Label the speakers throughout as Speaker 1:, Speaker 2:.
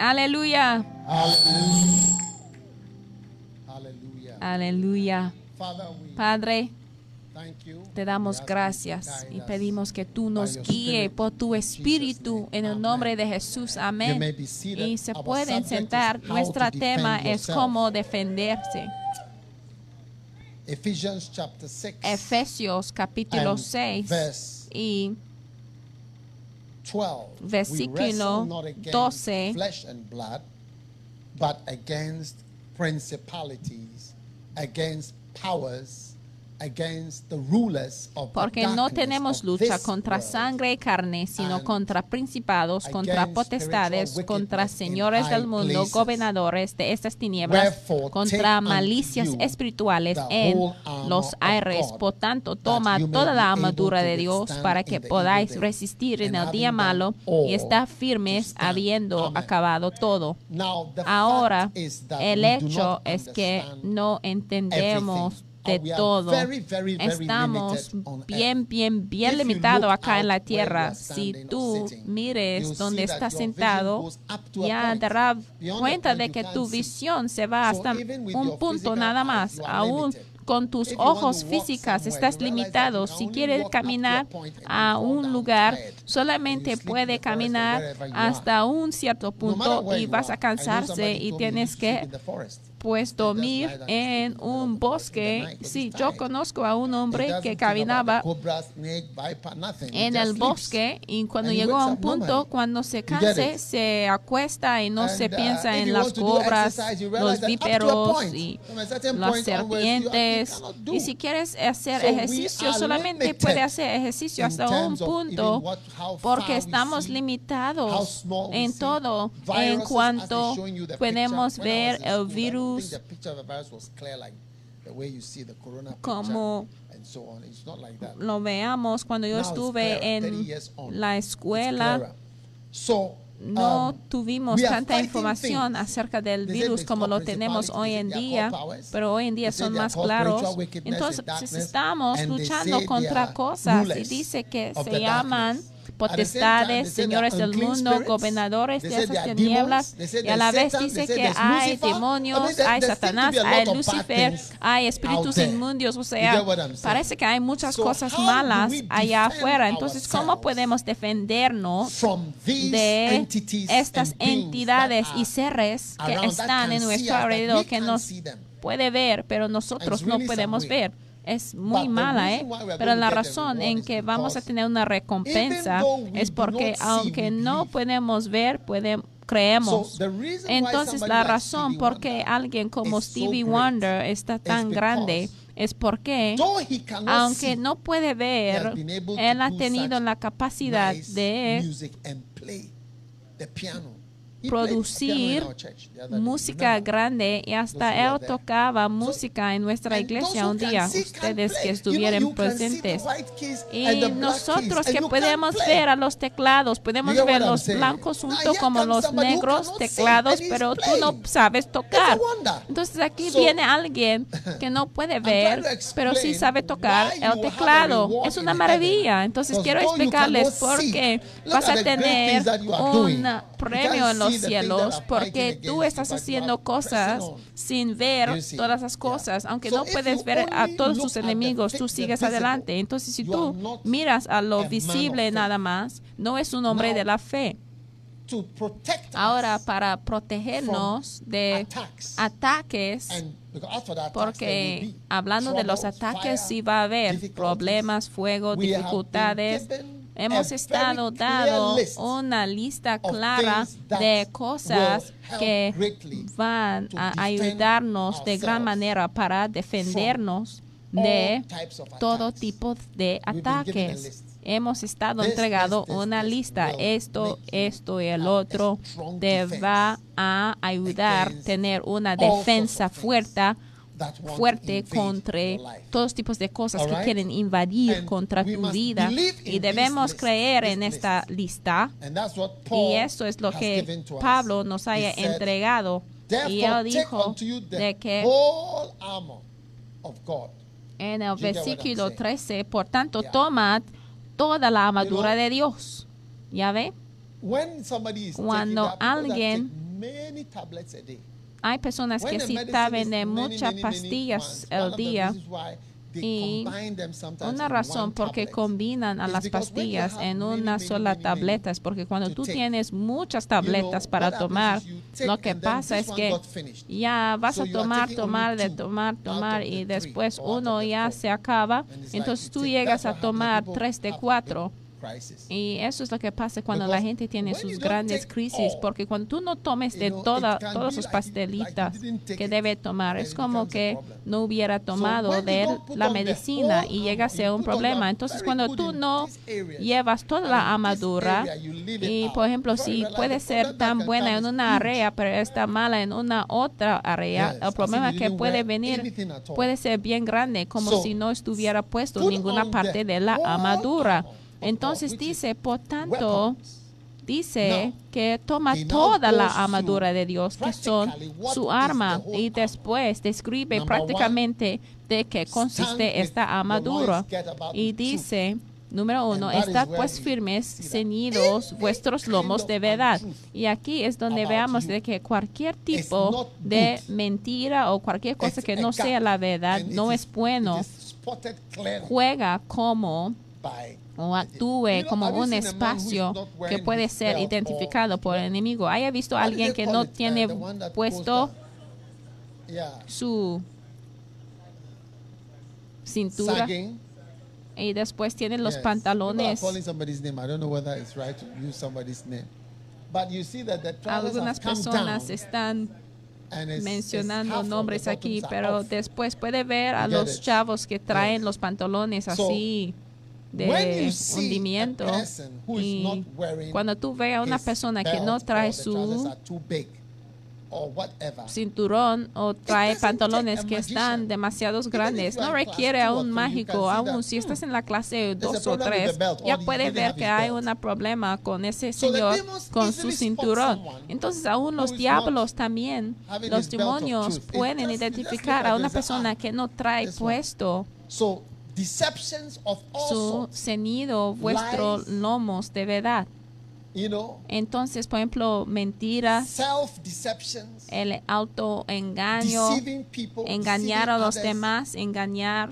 Speaker 1: Aleluya. Aleluya.
Speaker 2: We
Speaker 1: Padre,
Speaker 2: thank you.
Speaker 1: te damos gracias y pedimos que tú nos
Speaker 2: by your
Speaker 1: guíe
Speaker 2: Spirit
Speaker 1: por tu espíritu en el nombre de Jesús. Amén. Y se pueden sentar. Nuestro tema es cómo defenderse.
Speaker 2: Ephesians chapter 6
Speaker 1: Efesios capítulo
Speaker 2: and
Speaker 1: 6
Speaker 2: verse
Speaker 1: y
Speaker 2: 12.
Speaker 1: Versículo
Speaker 2: we wrestle not against
Speaker 1: 12.
Speaker 2: flesh and blood, but against principalities, against powers,
Speaker 1: porque no tenemos lucha contra sangre y carne, sino contra principados, contra potestades, contra señores del mundo, gobernadores de estas tinieblas, contra malicias espirituales en los aires. Por tanto, toma toda la armadura de Dios para que podáis resistir en el día malo y estar firmes habiendo acabado todo. Ahora, el hecho es que no entendemos. De todo. Estamos bien, bien, bien
Speaker 2: If you
Speaker 1: limitado
Speaker 2: look
Speaker 1: acá en la tierra. Si tú mires donde estás sentado, ya darás cuenta de que tu visión se va hasta un punto nada más. Aún con tus ojos físicas estás limitado. Si quieres caminar a un lugar, solamente puede caminar hasta un cierto punto y vas a cansarse y tienes que. Pues dormir en un bosque. Sí, yo conozco a un hombre que caminaba en el bosque y cuando llegó a un punto, cuando se canse, se acuesta y no se
Speaker 2: uh,
Speaker 1: piensa en las cobras, los víperos y las serpientes. Y si quieres hacer ejercicio, solamente puede hacer ejercicio hasta un punto porque estamos limitados en todo en cuanto podemos ver el virus
Speaker 2: think the picture of a virus was clear like the way you see the corona picture
Speaker 1: como
Speaker 2: and so on. It's not like that.
Speaker 1: lo veamos cuando yo estuve
Speaker 2: clearer, 30
Speaker 1: en la escuela. no
Speaker 2: um,
Speaker 1: tuvimos tanta información acerca del virus como lo tenemos hoy en día, pero hoy en día son más claros. Entonces estamos luchando contra cosas y dice que se llaman. Potestades, señores del mundo, gobernadores de esas tinieblas, y a la vez dice que hay demonios, hay Satanás, hay Lucifer, hay espíritus inmundios, o sea, parece que hay muchas cosas malas allá afuera. Entonces, ¿cómo podemos defendernos de estas entidades y seres que están en nuestro alrededor que nos puede ver, pero nosotros no podemos ver. Es muy mala, ¿eh? Pero la razón en que vamos a tener una recompensa es porque aunque no podemos ver, podemos creemos. Entonces la razón por qué alguien como Stevie Wonder está tan grande es porque aunque no puede ver, él ha
Speaker 2: do
Speaker 1: tenido la capacidad de producir música grande y hasta él tocaba música en nuestra iglesia un día, ustedes que estuvieran presentes. Y nosotros que podemos ver a los teclados, podemos ver los blancos junto como los negros teclados, pero tú no sabes tocar. Entonces aquí viene alguien que no puede ver, pero sí sabe tocar el teclado. Es una maravilla. Entonces quiero explicarles por qué vas a tener un premio en los cielos porque tú estás haciendo cosas sin ver todas las cosas. Aunque no puedes ver a todos tus enemigos, tú sigues adelante. Entonces si tú miras a lo visible nada más, no es un hombre de la fe. Ahora para protegernos de ataques, porque hablando de los ataques sí va a haber problemas, fuego, dificultades. Hemos estado dado una lista clara de cosas que van a ayudarnos de gran manera para defendernos de todo tipo de ataques. Hemos estado entregado una lista. Esto, esto y el otro te va a ayudar a tener una defensa fuerte, fuerte contra todos tipos de cosas que quieren invadir contra tu vida. Y debemos creer en esta lista. Y eso es lo que. Pablo nos haya entregado. Y él dijo de que en el versículo
Speaker 2: saying?
Speaker 1: 13, por tanto, tomad toda la armadura de Dios. ¿Ya ve? Cuando alguien- Hay personas que sí saben muchas pastillas al día. Y Una razón por qué combinan a las pastillas en una sola tableta es porque cuando tú tienes muchas tabletas para tomar, lo que pasa es que ya vas a tomar, tomar, de tomar, tomar y después uno ya se acaba. Entonces tú llegas a tomar tres de cuatro. Y eso es lo que pasa cuando la gente tiene sus grandes crisis,
Speaker 2: all,
Speaker 1: porque cuando tú no tomes de
Speaker 2: you know,
Speaker 1: toda, todas sus
Speaker 2: like
Speaker 1: pastelitas
Speaker 2: like
Speaker 1: que debe tomar, es como que no hubiera tomado
Speaker 2: you
Speaker 1: de la medicina y llega a ser un problema. Entonces cuando tú no llevas toda la armadura y por ejemplo si puede ser tan buena en una área pero está mala en una otra área, el problema que puede venir puede ser bien grande como
Speaker 2: So,
Speaker 1: si no estuviera puesto ninguna parte de la armadura. Entonces dice, por tanto, dice que toma toda la armadura de Dios, que son su arma, y después describe prácticamente de qué consiste esta armadura. Y dice, número uno, estad pues firmes, ceñidos vuestros lomos de verdad. Y aquí es donde veamos de que cualquier tipo de mentira o cualquier cosa que no sea la verdad no es bueno, juega como o actúe como un espacio que puede ser identificado
Speaker 2: or-
Speaker 1: por el enemigo. ¿Haya visto a alguien que no tiene puesto su cintura y después tiene los pantalones? Algunas personas están mencionando nombres aquí, pero después puede ver a los chavos que traen los pantalones así de hundimiento y cuando tú ves a una persona que no trae su cinturón o trae pantalones que están
Speaker 2: if
Speaker 1: grandes. No requiere a un mágico, aún si estás en la clase dos o tres, ya
Speaker 2: didn't
Speaker 1: ver que hay un problema con ese señor con su cinturón. Entonces aún los diablos también, los demonios pueden identificar a una persona
Speaker 2: "Ah,
Speaker 1: que no trae
Speaker 2: this one."
Speaker 1: puesto
Speaker 2: deceptions of all
Speaker 1: su
Speaker 2: sorts,
Speaker 1: ceñido, vuestros lomos de verdad.
Speaker 2: You know,
Speaker 1: Entonces, por ejemplo, mentiras, el autoengaño,
Speaker 2: people,
Speaker 1: engañar a los
Speaker 2: others,
Speaker 1: demás, engañar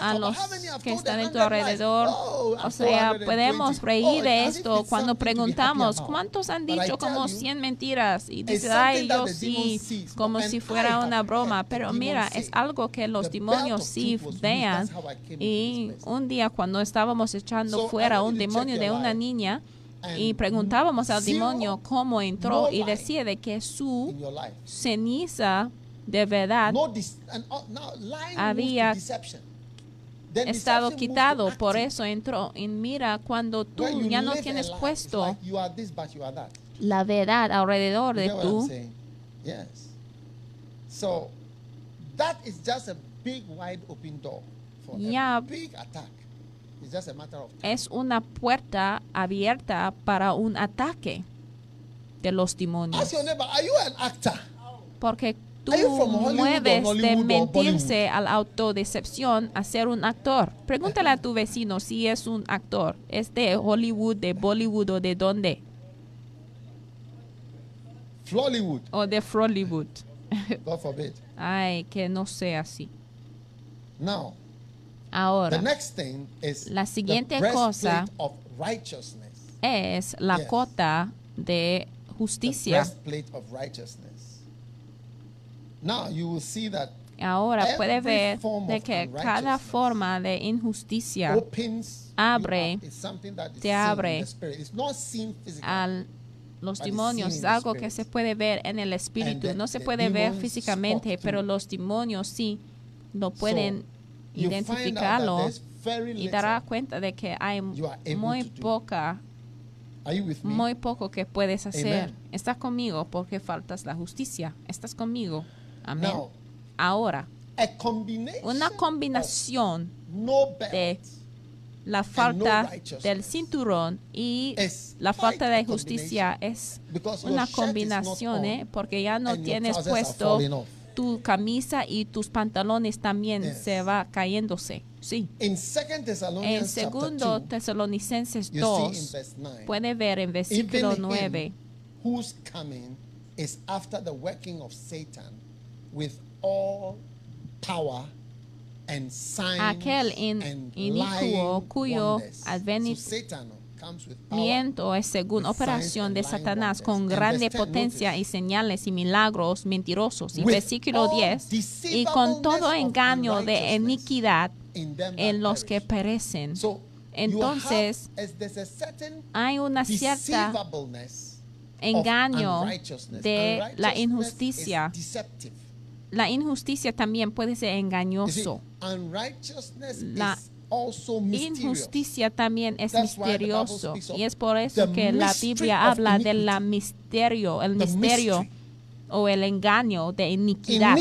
Speaker 1: a los que están en tu
Speaker 2: 100 lies?
Speaker 1: alrededor.
Speaker 2: Oh,
Speaker 1: O sea,
Speaker 2: 420.
Speaker 1: podemos reír
Speaker 2: Oh,
Speaker 1: de
Speaker 2: as if
Speaker 1: esto cuando preguntamos. ¿cuántos han dicho como
Speaker 2: you,
Speaker 1: 100 mentiras? Y
Speaker 2: it's
Speaker 1: dices, ay, yo sí, como si fuera una broma. Pero mira, es algo que los
Speaker 2: "The
Speaker 1: demonios sí vean. Y
Speaker 2: this place."
Speaker 1: un día cuando estábamos echando fuera un demonio de una niña, y preguntábamos al demonio cómo entró
Speaker 2: no
Speaker 1: y decía de que su ceniza de verdad
Speaker 2: No and, uh, now,
Speaker 1: Había estado quitado, por eso entró. Y mira, cuando tú ya no tienes puesto
Speaker 2: like this,
Speaker 1: la verdad alrededor
Speaker 2: You
Speaker 1: de tú?
Speaker 2: Yes. So that is just a big wide open door for
Speaker 1: Yeah.
Speaker 2: a big attack.
Speaker 1: Es una puerta abierta para un ataque de los demonios. Porque tú mueves de mentirse a la autodecepción a ser un actor. Pregúntale a tu vecino si es un actor. ¿Es de Hollywood, de Bollywood o de dónde?
Speaker 2: Flollywood,
Speaker 1: O de Frollywood.
Speaker 2: God forbid.
Speaker 1: Ay, que no sea así.
Speaker 2: Now,
Speaker 1: Ahora.
Speaker 2: the next thing is
Speaker 1: La siguiente
Speaker 2: the
Speaker 1: cosa
Speaker 2: breastplate of righteousness.
Speaker 1: es la cota de justicia.
Speaker 2: breastplate of righteousness. Now you will see that
Speaker 1: Ahora puede ver de que cada forma de injusticia abre- te abre
Speaker 2: the spirit. It's not seen physically.
Speaker 1: a los demonios. Es algo que se puede ver en el espíritu. No se puede ver físicamente, pero los demonios sí lo pueden identificarlo y dará cuenta de que hay muy poca, muy poco que puedes hacer.
Speaker 2: Amen.
Speaker 1: Estás conmigo porque faltas la justicia. Estás conmigo. Amén.
Speaker 2: Now,
Speaker 1: Ahora,
Speaker 2: a combination
Speaker 1: una combinación
Speaker 2: no
Speaker 1: de la falta
Speaker 2: righteousness
Speaker 1: del cinturón y la falta de justicia es una combinación, ¿eh? porque ya no tienes puesto. Tu camisa y tus pantalones también
Speaker 2: Yes.
Speaker 1: se va cayéndose. Sí.
Speaker 2: In 2
Speaker 1: En
Speaker 2: Thessalonians chapter
Speaker 1: segundo
Speaker 2: 2,
Speaker 1: Tesalonicenses
Speaker 2: you see in
Speaker 1: 2
Speaker 2: verse 9,
Speaker 1: puede ver en versículo
Speaker 2: even
Speaker 1: 9
Speaker 2: him whose coming is after the working of Satan with all power and signs
Speaker 1: Aquel in-
Speaker 2: and
Speaker 1: inicuo cuyo
Speaker 2: wonders.
Speaker 1: adveni-
Speaker 2: So
Speaker 1: Miento es según operación de Satanás con
Speaker 2: And
Speaker 1: grande
Speaker 2: verse 10,
Speaker 1: potencia y señales y milagros mentirosos. Y versículo
Speaker 2: all
Speaker 1: 10, y con todo engaño de iniquidad en los que perecen. Entonces, Hay una cierta engaño de la injusticia. La injusticia también puede ser engañoso. La. Injusticia también es misterioso. Y es por eso que la Biblia habla de
Speaker 2: iniquity.
Speaker 1: la misterio, el misterio o el engaño de iniquidad.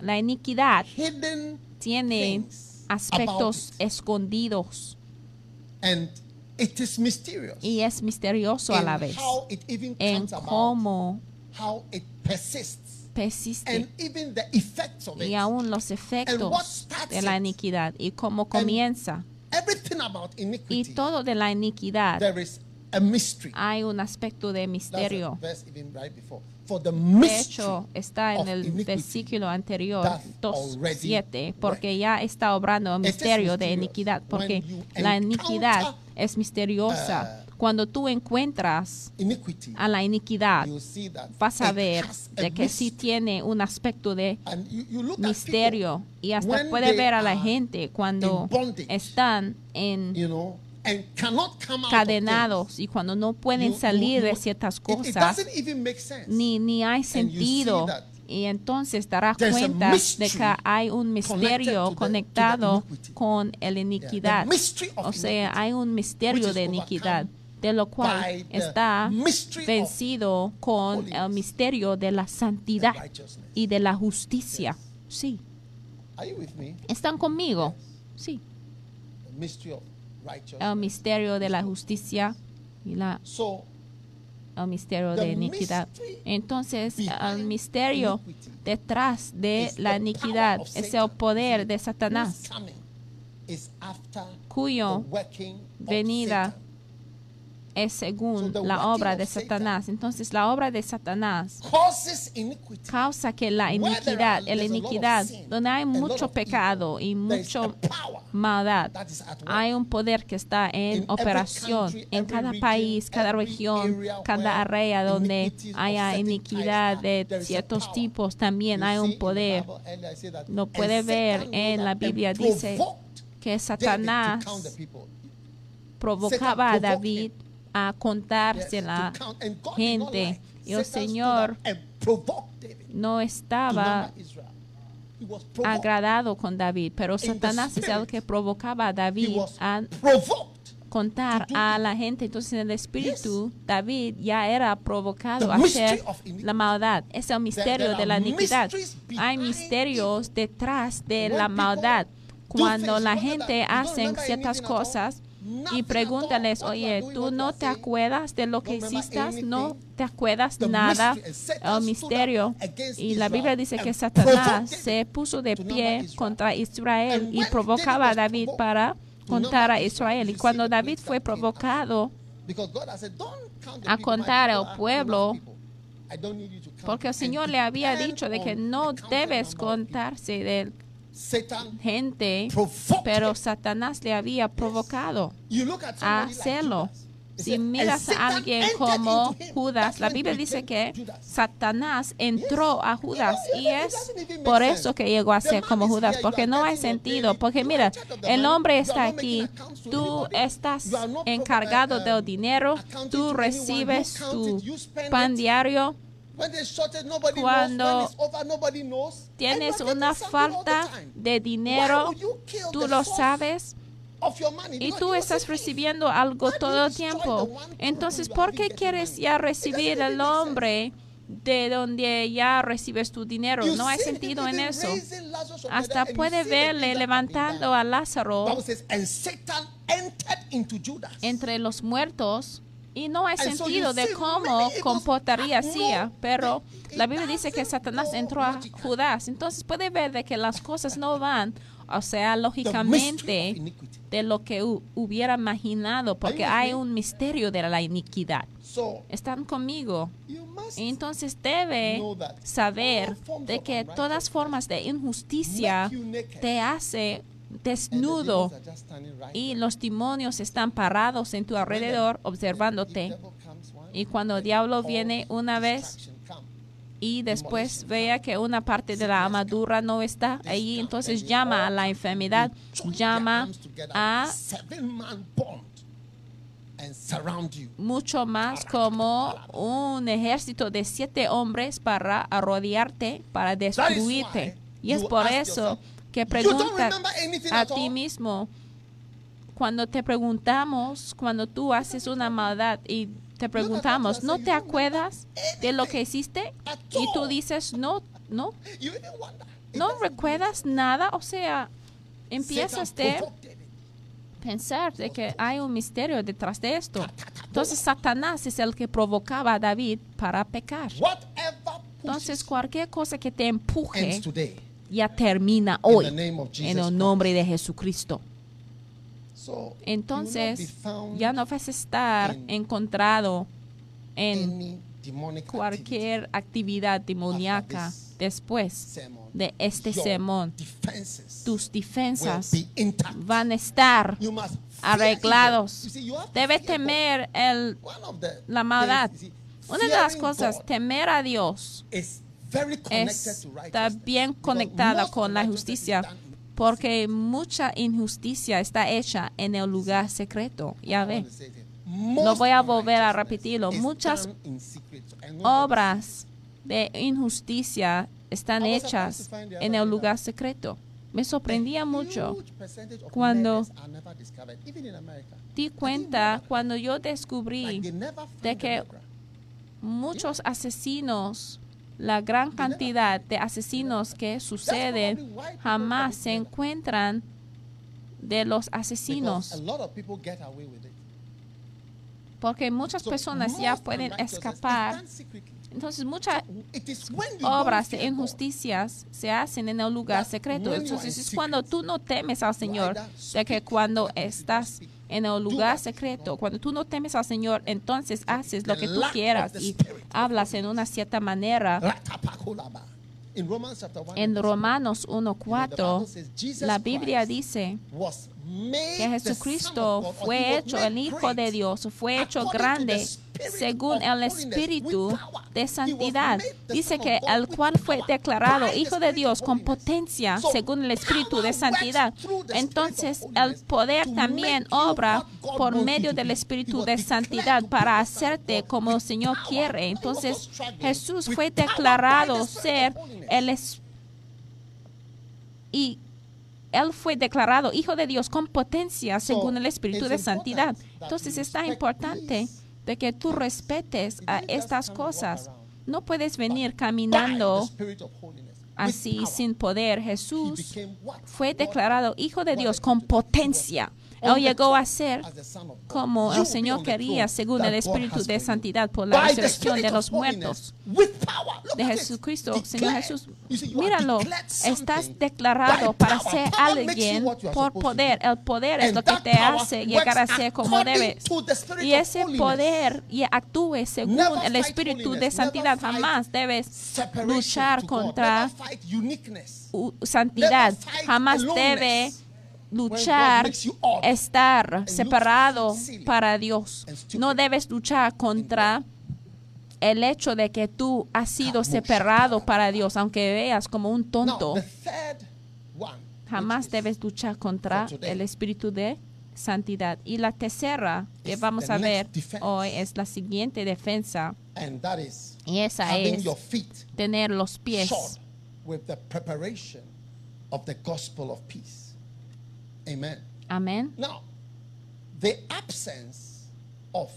Speaker 1: La iniquidad
Speaker 2: hidden
Speaker 1: tiene aspectos escondidos
Speaker 2: and it is mysterious.
Speaker 1: y es misterioso a la vez
Speaker 2: how it even
Speaker 1: en cómo
Speaker 2: how it persists,
Speaker 1: persiste
Speaker 2: and even the effects of
Speaker 1: y aún los efectos de la iniquidad y cómo comienza.
Speaker 2: Everything about
Speaker 1: Y todo de la iniquidad
Speaker 2: there is a mystery.
Speaker 1: hay un aspecto de misterio. De hecho, está en el versículo anterior,
Speaker 2: doth already
Speaker 1: 2.7, porque ya está obrando el
Speaker 2: is
Speaker 1: misterio de iniquidad, porque la iniquidad es misteriosa. Cuando tú encuentras
Speaker 2: iniquity,
Speaker 1: a la iniquidad,
Speaker 2: you'll see that
Speaker 1: vas a ver de que sí tiene un aspecto de
Speaker 2: you, you
Speaker 1: misterio y hasta puede ver a la gente cuando
Speaker 2: bondage,
Speaker 1: están en
Speaker 2: people, you know, and cannot come out of
Speaker 1: cadenados y cuando no pueden
Speaker 2: You- you-
Speaker 1: salir de ciertas cosas
Speaker 2: It, doesn't even make sense.
Speaker 1: ni, ni hay sentido y entonces darás cuenta de que hay un misterio conectado
Speaker 2: the
Speaker 1: con
Speaker 2: Yeah,
Speaker 1: iniquidad. O sea, hay un misterio de iniquidad, de lo cual está vencido con el misterio de la santidad y de la justicia. Sí? ¿están conmigo? Sí, el misterio de la justicia y la, el misterio de iniquidad. Entonces, el misterio detrás de la iniquidad es el poder de Satanás, cuyo venida. Es según la obra de
Speaker 2: Satan
Speaker 1: Satanás. Entonces, la obra de Satanás causa que la iniquidad,
Speaker 2: are-
Speaker 1: el
Speaker 2: there's a lot of
Speaker 1: iniquidad, donde hay mucho pecado y
Speaker 2: there is a
Speaker 1: mucho
Speaker 2: power
Speaker 1: maldad, hay un poder que está en operación en cada país, cada región, cada área donde haya iniquidad de ciertos tipos, también hay un poder. Lo
Speaker 2: and
Speaker 1: puede ver en la Biblia, dice que Satanás provocaba a David. A contársela gente. Y el
Speaker 2: stood
Speaker 1: Señor no estaba agradado con David, pero Satanás es el que provocaba a David a contar a la gente. Entonces, en el espíritu, David ya era provocado a hacer la maldad. Es el misterio de la iniquidad. Hay misterios detrás de la maldad. Cuando la gente hace ciertas cosas y pregúntales, oye, ¿tú no te acuerdas de lo que hiciste? ¿No te acuerdas nada?
Speaker 2: Satan
Speaker 1: El misterio. Y la Biblia dice que Satanás se puso de pie contra Israel y provocaba a
Speaker 2: David
Speaker 1: para contar a Israel. Y cuando David fue provocado,
Speaker 2: Because God has said, "Don't count the
Speaker 1: a contar al pueblo, porque el
Speaker 2: them."
Speaker 1: Señor le había dicho de que no debes contarse de
Speaker 2: Satan
Speaker 1: gente, pero. Satanás le había provocado. A hacerlo. Si miras a alguien como Judas, la Biblia dice que Satanás entró a Judas y es por eso que llegó a ser como Judas, porque no hay sentido, porque mira, el hombre está aquí, tú estás encargado del dinero, tú recibes tu pan diario, cuando tienes una falta de dinero, tú lo sabes y tú estás recibiendo algo todo el tiempo. Entonces, ¿por qué quieres ya recibir el hombre de donde ya recibes tu dinero? No hay sentido en eso. Hasta puede verle levantando a Lázaro entre los muertos. Y no hay sentido de cómo comportaría así, pero la Biblia dice que Satanás entró a Judas. Entonces puede ver de que las cosas no van, o sea, lógicamente de lo que hubiera imaginado, porque hay un misterio de la iniquidad. Están conmigo. Entonces debe saber de que todas formas de injusticia te hace desnudo y los demonios están parados en tu alrededor observándote. Y cuando el diablo viene una vez y después vea que una parte de la armadura no está ahí, entonces llama a la enfermedad, llama a mucho más como un ejército de siete hombres para arrodillarte, para destruirte. Y es por eso que preguntas a ti mismo, cuando te preguntamos, cuando tú haces una maldad y te preguntamos, ¿no te acuerdas de lo que hiciste? Y tú dices, no, no, no recuerdas nada, o sea, empiezas a pensar de que hay un misterio detrás de esto. Entonces Satanás es el que provocaba a David para pecar. Entonces cualquier cosa que te empuje ya termina hoy en el nombre de Jesucristo. Entonces ya no vas a estar encontrado en cualquier actividad demoníaca después de este sermón. Tus defensas van a estar arreglados. Debes temer el, la maldad. Una de las cosas, temer a Dios está bien conectada con la justicia porque mucha injusticia está hecha en el lugar secreto. Ya ve. No voy a volver a repetirlo. Muchas obras de injusticia están hechas en el lugar secreto. Me sorprendía mucho cuando di cuenta, cuando yo descubrí de que muchos asesinos la gran cantidad de asesinos que suceden jamás se encuentran de los asesinos. Porque muchas personas ya pueden escapar. Entonces muchas obras de injusticias se hacen en el lugar secreto. Entonces es cuando tú no temes al Señor, de que cuando estás en el lugar secreto. Cuando tú no temes al Señor, entonces haces lo que tú quieras y hablas en una cierta manera. En Romanos 1.4, la Biblia dice que Jesucristo fue hecho el Hijo de Dios, fue hecho grande según el Espíritu de santidad. Dice que el cual fue declarado Hijo de Dios con potencia según el Espíritu de santidad. Entonces el poder también obra por medio del Espíritu de santidad para hacerte como el Señor quiere. Entonces Jesús fue declarado ser el Espíritu y él fue declarado Hijo de Dios con potencia según el Espíritu de Santidad. Entonces está importante de que tú respetes a estas cosas. No puedes venir caminando así sin poder. Jesús fue declarado Hijo de Dios con potencia. Él llegó a ser como el Señor quería, según el Espíritu de Santidad, por la resurrección de los muertos. de Jesucristo. Señor Jesús, míralo, estás declarado para ser alguien por poder. El poder es lo que te hace llegar a ser como debes. Y ese poder y actúe según el Espíritu de Santidad. Jamás debes luchar contra santidad. Jamás debe luchar estar separado para Dios. No debes luchar contra el hecho de que tú has sido separado
Speaker 2: para-
Speaker 1: Dios, aunque veas como un tonto. Jamás debes luchar contra el espíritu de santidad. Y la tercera que vamos a ver hoy es la siguiente defensa y esa es tener los pies
Speaker 2: shod with the preparation of the gospel of peace. Amen.
Speaker 1: amén
Speaker 2: Now, the absence of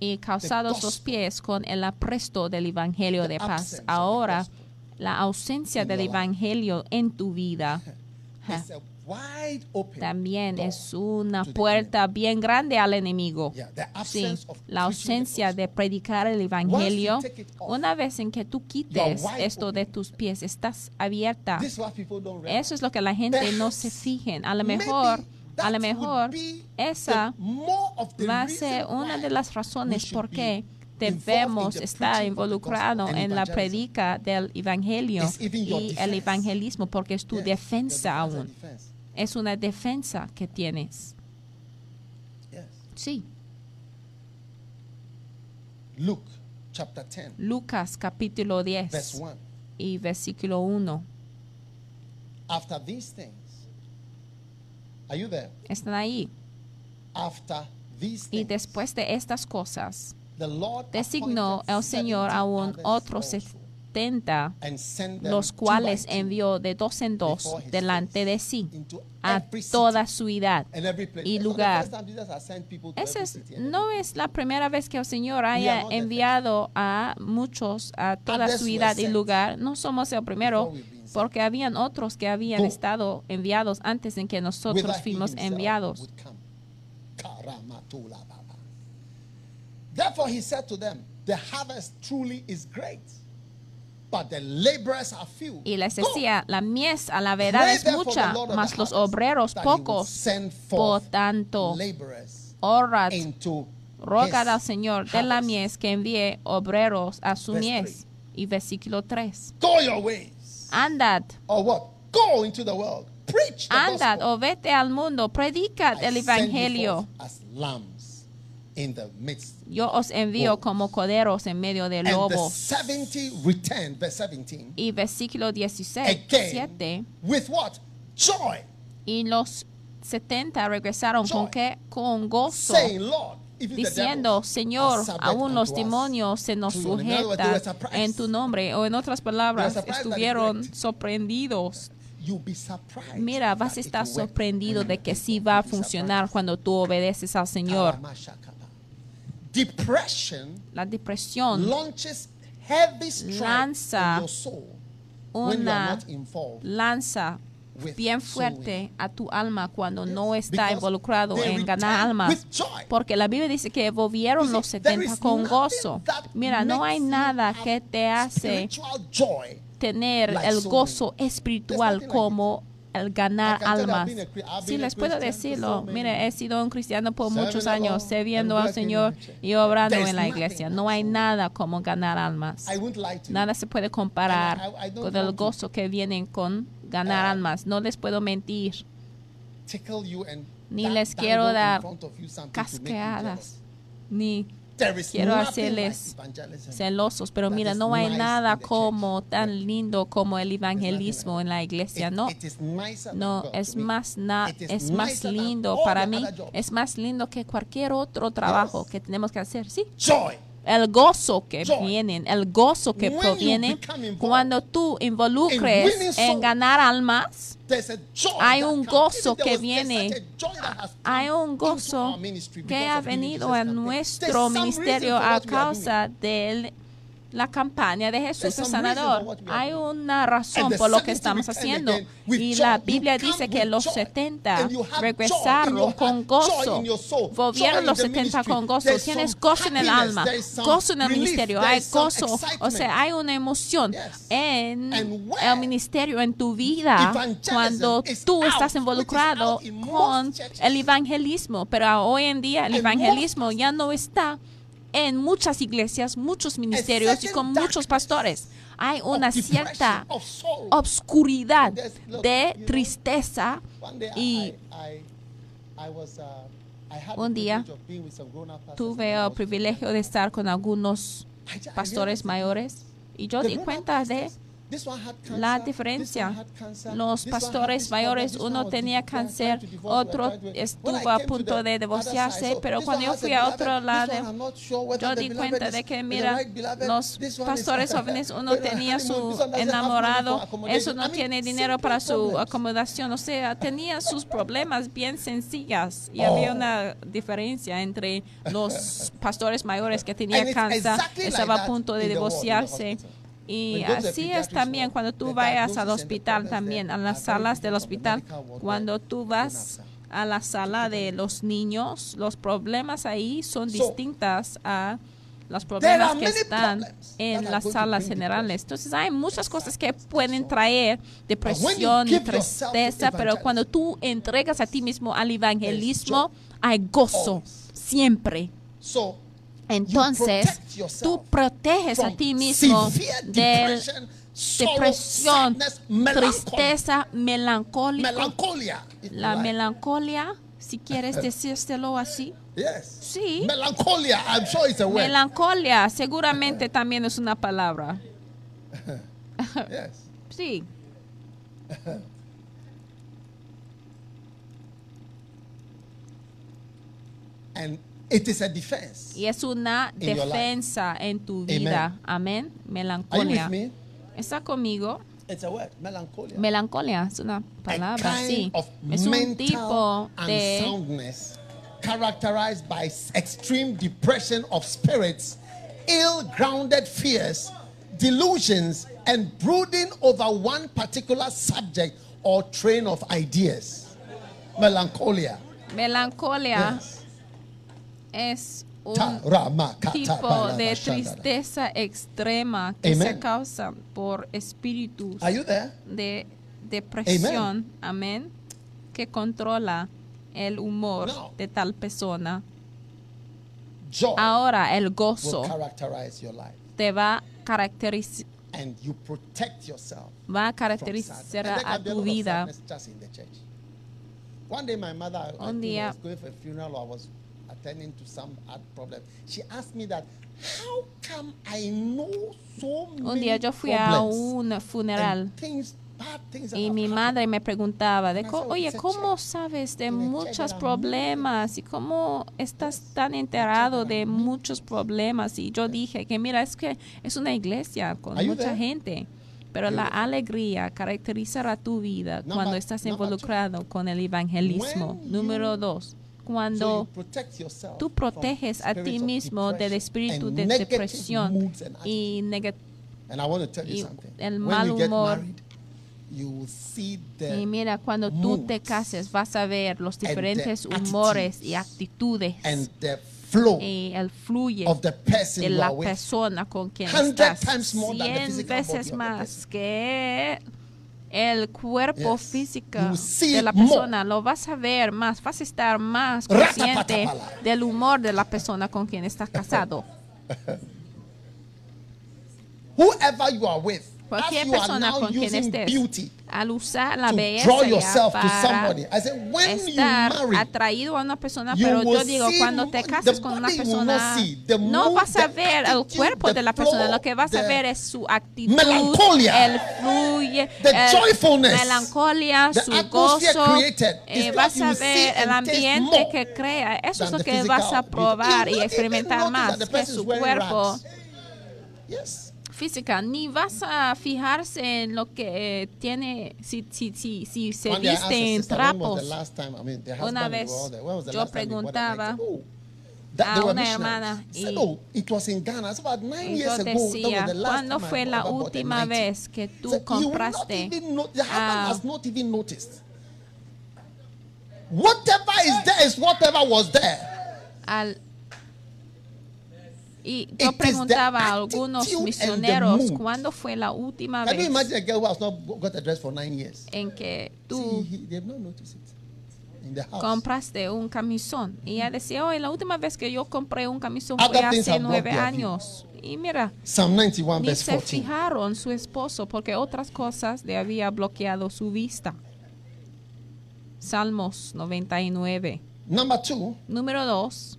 Speaker 1: y calzados los pies con el apresto del evangelio de paz. Ahora la ausencia del evangelio en tu vida
Speaker 2: wide open
Speaker 1: también
Speaker 2: door
Speaker 1: es una puerta bien grande al enemigo.
Speaker 2: Yeah,
Speaker 1: Sí, la ausencia de predicar el evangelio,
Speaker 2: off,
Speaker 1: una vez en que tú quites esto de tus pies, estás abierta. Eso es lo que la gente no se
Speaker 2: Perhaps,
Speaker 1: fijen. A lo mejor, a lo mejor, esa va a ser una de las razones por qué debemos estar involucrados en la predica del evangelio y el evangelismo, porque es tu defensa aún. Es una defensa que tienes. Sí.
Speaker 2: Luke chapter 10,
Speaker 1: Lucas capítulo
Speaker 2: verse
Speaker 1: 10
Speaker 2: 1.
Speaker 1: y versículo 1.
Speaker 2: After these things, are you there?
Speaker 1: Están ahí.
Speaker 2: After these
Speaker 1: Y
Speaker 2: things,
Speaker 1: después de estas cosas,
Speaker 2: the Lord
Speaker 1: designó el Señor
Speaker 2: 70
Speaker 1: aún
Speaker 2: others
Speaker 1: otros
Speaker 2: also,
Speaker 1: 70,
Speaker 2: and sent them
Speaker 1: los cuales envió de dos en dos delante de sí a toda
Speaker 2: every place.
Speaker 1: y lugar. Esa es, no es la primera vez que el Señor haya enviado a muchos a toda
Speaker 2: were
Speaker 1: ciudad y lugar. No somos el primero porque habían otros que habían estado enviados antes en que nosotros fuimos enviados.
Speaker 2: Therefore he said to them, The harvest truly is great, but the laborers are few.
Speaker 1: Y les decía, la mies a la verdad es mucha, mas los obreros pocos. Por tanto, orad, rogad al Señor de la mies que envíe obreros a su mies. Y versículo 3.
Speaker 2: Go your ways.
Speaker 1: Andad,
Speaker 2: Or what? Go into the world. Preach the
Speaker 1: andad
Speaker 2: gospel.
Speaker 1: o vete al mundo, predicad
Speaker 2: I
Speaker 1: el evangelio.
Speaker 2: In the midst.
Speaker 1: Yo os envío como coderos en medio de
Speaker 2: And the
Speaker 1: lobos.
Speaker 2: 70 returned, verse 17.
Speaker 1: Y versículo 16,
Speaker 2: again
Speaker 1: 7.
Speaker 2: with what? Joy,
Speaker 1: Y los 70 regresaron con
Speaker 2: Joy.
Speaker 1: qué? Con gozo.
Speaker 2: saying, Lord,
Speaker 1: diciendo, Señor, aún los demonios se nos
Speaker 2: through your name." In other words, they were
Speaker 1: sujetan en tu nombre. O en otras palabras, estuvieron sorprendidos. Mira, vas a estar sorprendido de que sí va a funcionar cuando tú obedeces al Señor.
Speaker 2: Depression
Speaker 1: La depresión,
Speaker 2: launches heavy
Speaker 1: Lanza
Speaker 2: your soul
Speaker 1: una lanza bien fuerte a tu alma cuando no está involucrado en ganar almas. Porque la Biblia dice que volvieron los
Speaker 2: see, there
Speaker 1: 70
Speaker 2: is
Speaker 1: con gozo. Mira, no hay nada que te hace tener el gozo espiritual como el ganar almas. Sí, les puedo decirlo. Mire, he sido un cristiano por muchos años, sirviendo al Señor y obrando en la iglesia. No hay nada como ganar almas. Nada se puede comparar con el gozo que viene con ganar
Speaker 2: uh,
Speaker 1: almas. No les puedo mentir. Ni les quiero dar casqueadas ni quiero hacerles celosos, pero mira, no hay nada como tan lindo como el evangelismo en la iglesia, ¿no? No, es más, na- es más lindo para mí, es más lindo que cualquier otro trabajo que tenemos que hacer, ¿sí?
Speaker 2: Joy.
Speaker 1: El gozo que viene, el gozo que proviene cuando tú
Speaker 2: in
Speaker 1: involucres en ganar almas,
Speaker 2: a
Speaker 1: Hay un gozo que viene.
Speaker 2: a
Speaker 1: hay un gozo que ha venido
Speaker 2: campaign.
Speaker 1: nuestro ministerio a causa de la campaña de Jesús el sanador. Hay una razón por lo que
Speaker 2: 70
Speaker 1: estamos haciendo. Y la Biblia dice que los
Speaker 2: joy.
Speaker 1: 70
Speaker 2: And you have joy in
Speaker 1: regresaron con gozo. Volvieron los
Speaker 2: the
Speaker 1: 70
Speaker 2: ministry.
Speaker 1: con gozo. Tienes gozo en el alma, gozo en el ministerio. Hay gozo, o sea, hay una emoción en el ministerio, en tu vida, cuando tú estás involucrado con el evangelismo. Pero hoy en día el evangelismo ya no está en muchas iglesias, muchos ministerios y con muchos pastores. hay una cierta obscuridad de tristeza y
Speaker 2: uh,
Speaker 1: Un día tuve el privilegio de estar con algunos pastores mayores y yo di cuenta de la diferencia. Los pastores mayores, uno tenía cáncer, otro estuvo a punto de divorciarse, pero cuando yo fui a otro lado, yo di cuenta de que, mira, los pastores jóvenes, uno tenía su enamorado, eso no tiene dinero para su acomodación, o sea, tenía sus problemas bien sencillas y había
Speaker 2: Oh.
Speaker 1: una diferencia entre los pastores mayores que
Speaker 2: it's
Speaker 1: cáncer, estaba a punto de divorciarse. Y así es también cuando tú vayas al hospital también, a las salas del hospital. Cuando tú vas a la sala de los niños, los problemas ahí son
Speaker 2: So,
Speaker 1: distintas a los problemas que están en las salas generales. Entonces hay muchas cosas que pueden traer depresión tristeza, pero cuando tú entregas a ti mismo al evangelismo, hay gozo siempre. Entonces, tú proteges a ti mismo de depresión, tristeza, melancolía. La melancolía, si quieres decírselo así. Sí.
Speaker 2: Melancholia, I'm sure it's a word.
Speaker 1: Melancolía seguramente también es una palabra. Sí.
Speaker 2: And it is a defense.
Speaker 1: Y es una
Speaker 2: In your life.
Speaker 1: defensa en tu vida. Amén.
Speaker 2: Are you with me?
Speaker 1: ¿Está conmigo?
Speaker 2: It's a word, melancholia.
Speaker 1: Melancolía es una
Speaker 2: a
Speaker 1: palabra, sí.
Speaker 2: of
Speaker 1: Es un
Speaker 2: mental
Speaker 1: tipo de
Speaker 2: unsoundness characterized by extreme depression of spirits, ill-grounded fears, delusions, and brooding over one particular subject or train of ideas. Melancholia.
Speaker 1: Melancholia.
Speaker 2: Yes.
Speaker 1: Es un tipo de tristeza extrema que se causa por espíritus de depresión, amén, que controla el humor de tal persona.
Speaker 2: Joy
Speaker 1: Ahora el gozo te va a caracterizar,
Speaker 2: and you protect yourself
Speaker 1: va a caracterizar a tu vida. Un día-
Speaker 2: attending to some heart problem. She asked me that, how come I know so
Speaker 1: Un
Speaker 2: many
Speaker 1: día yo fui a un funeral
Speaker 2: things, things
Speaker 1: y mi
Speaker 2: happened?"
Speaker 1: madre me preguntaba de,
Speaker 2: said,
Speaker 1: oye,
Speaker 2: "It's a
Speaker 1: ¿cómo sabes de muchos problemas y cómo estás tan enterado de muchos problemas? Y yo dije que mira, es que es una iglesia con mucha gente, pero la alegría caracterizará tu vida cuando estás involucrado con el evangelismo. Número dos, cuando tú proteges a ti mismo del espíritu
Speaker 2: and
Speaker 1: de depresión y nega-
Speaker 2: And I want to tell you
Speaker 1: y
Speaker 2: something.
Speaker 1: el mal humor. Y mira, cuando tú te cases, vas a ver los diferentes humores y actitudes
Speaker 2: and the flow
Speaker 1: y el fluye
Speaker 2: of the person
Speaker 1: de la persona con quien estás. Cien veces más que el cuerpo
Speaker 2: Yes.
Speaker 1: físico de la
Speaker 2: more.
Speaker 1: persona. Lo vas a ver más, vas a estar más consciente del humor de la persona con quien estás casado.
Speaker 2: Whoever you are with,
Speaker 1: Cualquier
Speaker 2: as you are
Speaker 1: persona
Speaker 2: now
Speaker 1: con quien estés,
Speaker 2: beauty
Speaker 1: al usar la belleza
Speaker 2: draw
Speaker 1: ya
Speaker 2: yourself to
Speaker 1: para
Speaker 2: somebody. I said, when you
Speaker 1: estar atraído a una persona, pero yo digo, cuando te
Speaker 2: the
Speaker 1: casas con una persona, no vas a ver el cuerpo de la persona, lo que vas a ver es su actitud,
Speaker 2: melancholia,
Speaker 1: el fluye,
Speaker 2: the
Speaker 1: el su gozo, eh, vas a ver el ambiente que crea, eso es lo que vas a probar y experimentar más que su cuerpo.
Speaker 2: Yes.
Speaker 1: Física, ni vas a fijarse en lo que tiene, si, si, si, si se
Speaker 2: One
Speaker 1: viste en trapos.
Speaker 2: time, I mean,
Speaker 1: Una vez yo preguntaba
Speaker 2: "Oh,
Speaker 1: a una
Speaker 2: missionaries."
Speaker 1: hermana
Speaker 2: said,
Speaker 1: y-
Speaker 2: "Oh, it was in Ghana. It's about nine
Speaker 1: Y
Speaker 2: years
Speaker 1: yo
Speaker 2: ago.
Speaker 1: Decía, ¿cuándo fue la última
Speaker 2: 90."
Speaker 1: vez que tú compraste?
Speaker 2: Whatever is there is whatever was there.
Speaker 1: al y yo preguntaba a algunos misioneros cuándo fue la última vez en que tú compraste un camisón. Y ella decía, oh, la última vez que yo compré un camisón fue hace nueve años. Y mira,
Speaker 2: Psalm 91,
Speaker 1: ni se
Speaker 2: 14.
Speaker 1: fijaron su esposo porque otras cosas le había bloqueado su vista. Salmos 99.
Speaker 2: Number two,
Speaker 1: Número dos,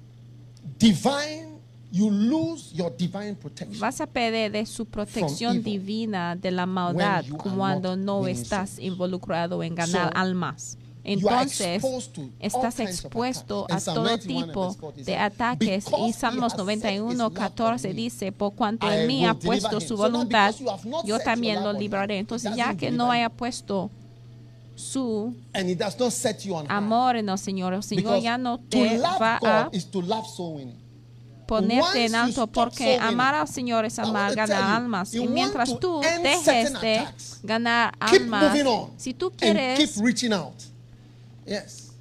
Speaker 2: divine, you lose your divine protection.
Speaker 1: vas a perder de su protección divina de la maldad cuando no estás involucrado en ganar
Speaker 2: So,
Speaker 1: almas. Entonces, estás expuesto a todo
Speaker 2: 91 and
Speaker 1: tipo
Speaker 2: verse 14
Speaker 1: de ataques.
Speaker 2: "Because
Speaker 1: Y Salmos
Speaker 2: has set his
Speaker 1: 91,
Speaker 2: love on
Speaker 1: 14
Speaker 2: me,
Speaker 1: dice, por cuanto en mí ha puesto
Speaker 2: him."
Speaker 1: su voluntad, yo también lo libraré. Entonces, ya que no haya puesto su amor en el Señor, el Señor
Speaker 2: Because
Speaker 1: ya no te va a ponerte en alto porque amar al Señor es amar, ganar almas. Y mientras tú dejes de ganar almas, si tú quieres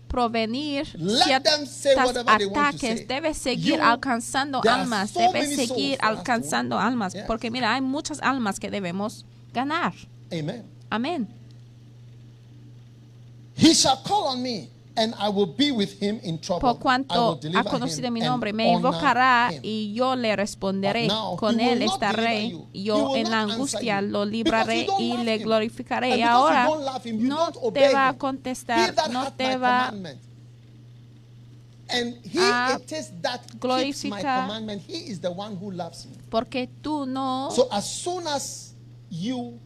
Speaker 1: provenir ciertos ataques, debes seguir alcanzando almas, debes seguir alcanzando almas, porque mira, hay muchas almas que debemos ganar.
Speaker 2: Amen.
Speaker 1: Amén.
Speaker 2: He shall call on me, and I will be with him in trouble.
Speaker 1: Por
Speaker 2: I will
Speaker 1: cuanto ha conocido mi nombre, me invocará y yo le responderé.
Speaker 2: Now
Speaker 1: Con él estaré yo en la angustia lo libraré y le
Speaker 2: him.
Speaker 1: glorificaré. Y ahora
Speaker 2: him,
Speaker 1: no te va a contestar, no te va
Speaker 2: commandment. And he
Speaker 1: a
Speaker 2: it is that keeps my
Speaker 1: glorificar.
Speaker 2: commandment. He is the one who loves me.
Speaker 1: porque tú no
Speaker 2: So as soon as you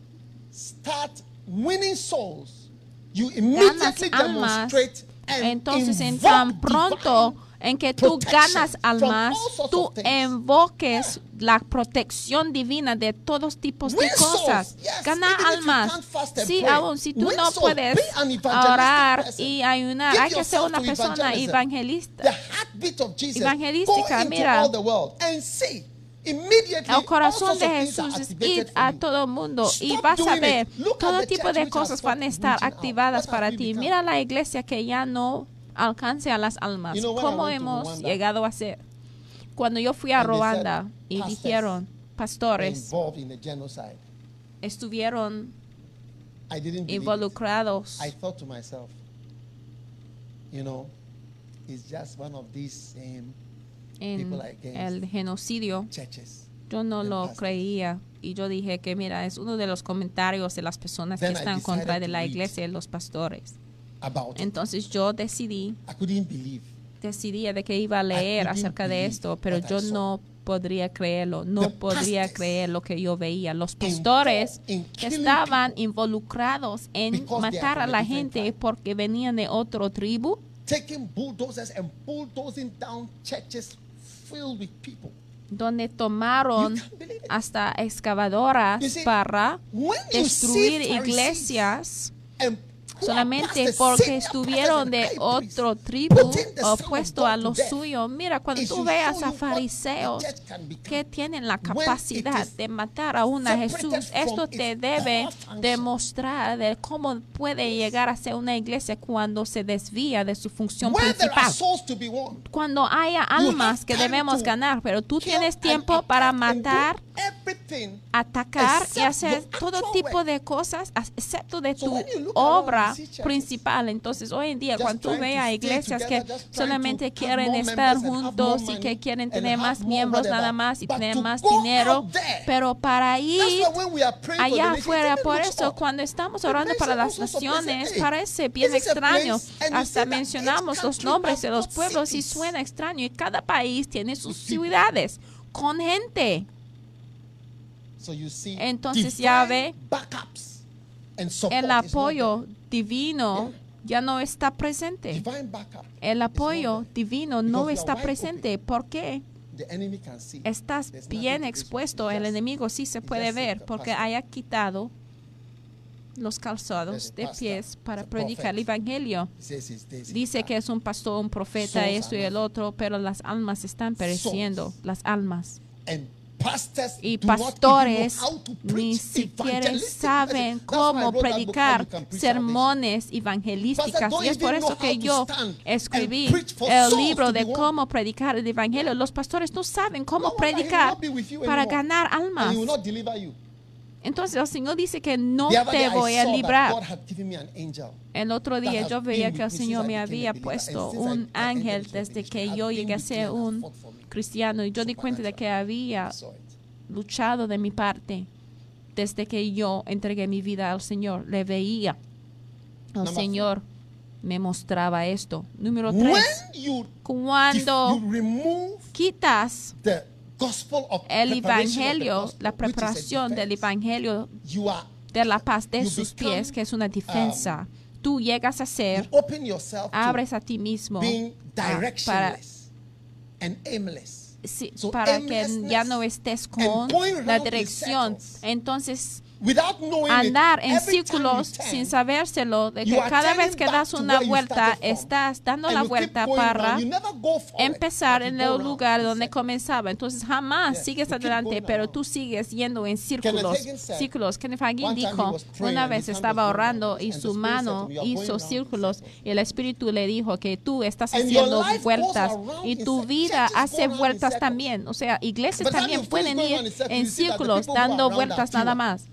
Speaker 2: start winning souls, you immediately demonstrate
Speaker 1: Entonces, en tan pronto en que tú ganas almas, tú invoques la protección divina de todos tipos de cosas.
Speaker 2: you
Speaker 1: almas. Sí, aún si tú no puedes orar y ayunar, hay que ser una persona evangelista. Evangelística, mira. El corazón de Jesús es ir a todo el mundo y vas a ver todo tipo de cosas van a estar activadas para ti. Mira la iglesia que ya no alcance a las almas. ¿Cómo hemos llegado a ser? Cuando yo fui a Ruanda y
Speaker 2: "Pastors
Speaker 1: dijeron, pastores estuvieron involucrados.
Speaker 2: I thought to myself, you know, it's just one of these same
Speaker 1: en el genocidio. Yo no lo creía y yo dije que mira, es uno de los comentarios de las personas que están contra de la iglesia y los pastores. Entonces yo decidí, decidí de que iba a leer acerca de esto, pero yo no podría creerlo, no podría creer lo que yo veía. Los pastores que estaban involucrados en matar a la gente porque venían de otro tribu,
Speaker 2: taking bulldozers and bulldozing down churches filled with people.
Speaker 1: donde tomaron hasta excavadoras para destruir iglesias solamente porque estuvieron de otro tribu opuesto a lo suyo. Mira, cuando tú veas a fariseos que tienen la capacidad de matar a una Jesús, esto te debe demostrar de cómo puede llegar a ser una iglesia cuando se desvía de su función principal. Cuando haya almas que debemos ganar, pero tú tienes tiempo para matar atacar y hacer todo tipo de cosas, as- excepto de tu obra principal. Entonces, hoy en día, cuando tú veas iglesias que solamente quieren estar juntos y que quieren tener más miembros nada más y tener más dinero, pero para ir allá afuera, por eso cuando estamos orando para las naciones, parece bien extraño. Hasta mencionamos los nombres de los pueblos y suena extraño. Y cada país tiene sus ciudades con gente.
Speaker 2: So you see
Speaker 1: Entonces ya ve, el apoyo divino ya no está presente. El apoyo divino no está presente. ¿Por qué? Estás bien expuesto. El enemigo sí se puede ver porque haya quitado los calzados de pies para predicar el evangelio. Dice que es un pastor, un profeta, esto y el otro, pero las almas están pereciendo, las almas.
Speaker 2: And pastors
Speaker 1: Y pastores ni siquiera
Speaker 2: evangelistic
Speaker 1: saben cómo predicar sermones evangelísticas. Y es por eso que yo escribí el libro de cómo predicar el evangelio. Los pastores no saben cómo predicar para ganar almas. Entonces el Señor dice que no te voy a librar. El otro día yo veía que el Señor me había puesto un ángel desde que yo llegué a ser un. Cristiano y yo di cuenta de que había luchado de mi parte desde que yo entregué mi vida al Señor. Le veía. El Señor me mostraba esto. Número tres. Cuando quitas el evangelio, la preparación del evangelio de la paz de sus pies, que es una defensa, tú llegas a ser, abres a ti mismo para,
Speaker 2: and aimless.
Speaker 1: sí,
Speaker 2: So
Speaker 1: para que ya no estés con la dirección. Entonces, andar en círculos sin sabérselo, de que cada vez que das una vuelta, estás dando
Speaker 2: and
Speaker 1: la vuelta para empezar en el lugar
Speaker 2: in
Speaker 1: donde comenzaba. Entonces jamás sigues adelante, pero tú sigues yendo en círculos. Círculos. Kenneth Hagin dijo, una vez estaba orando y su mano
Speaker 2: to me, "You are going
Speaker 1: hizo círculos
Speaker 2: circles."
Speaker 1: y el Espíritu le dijo que tú estás haciendo vueltas y tu vida hace vueltas también. O sea, iglesias también pueden ir en círculos dando vueltas nada más.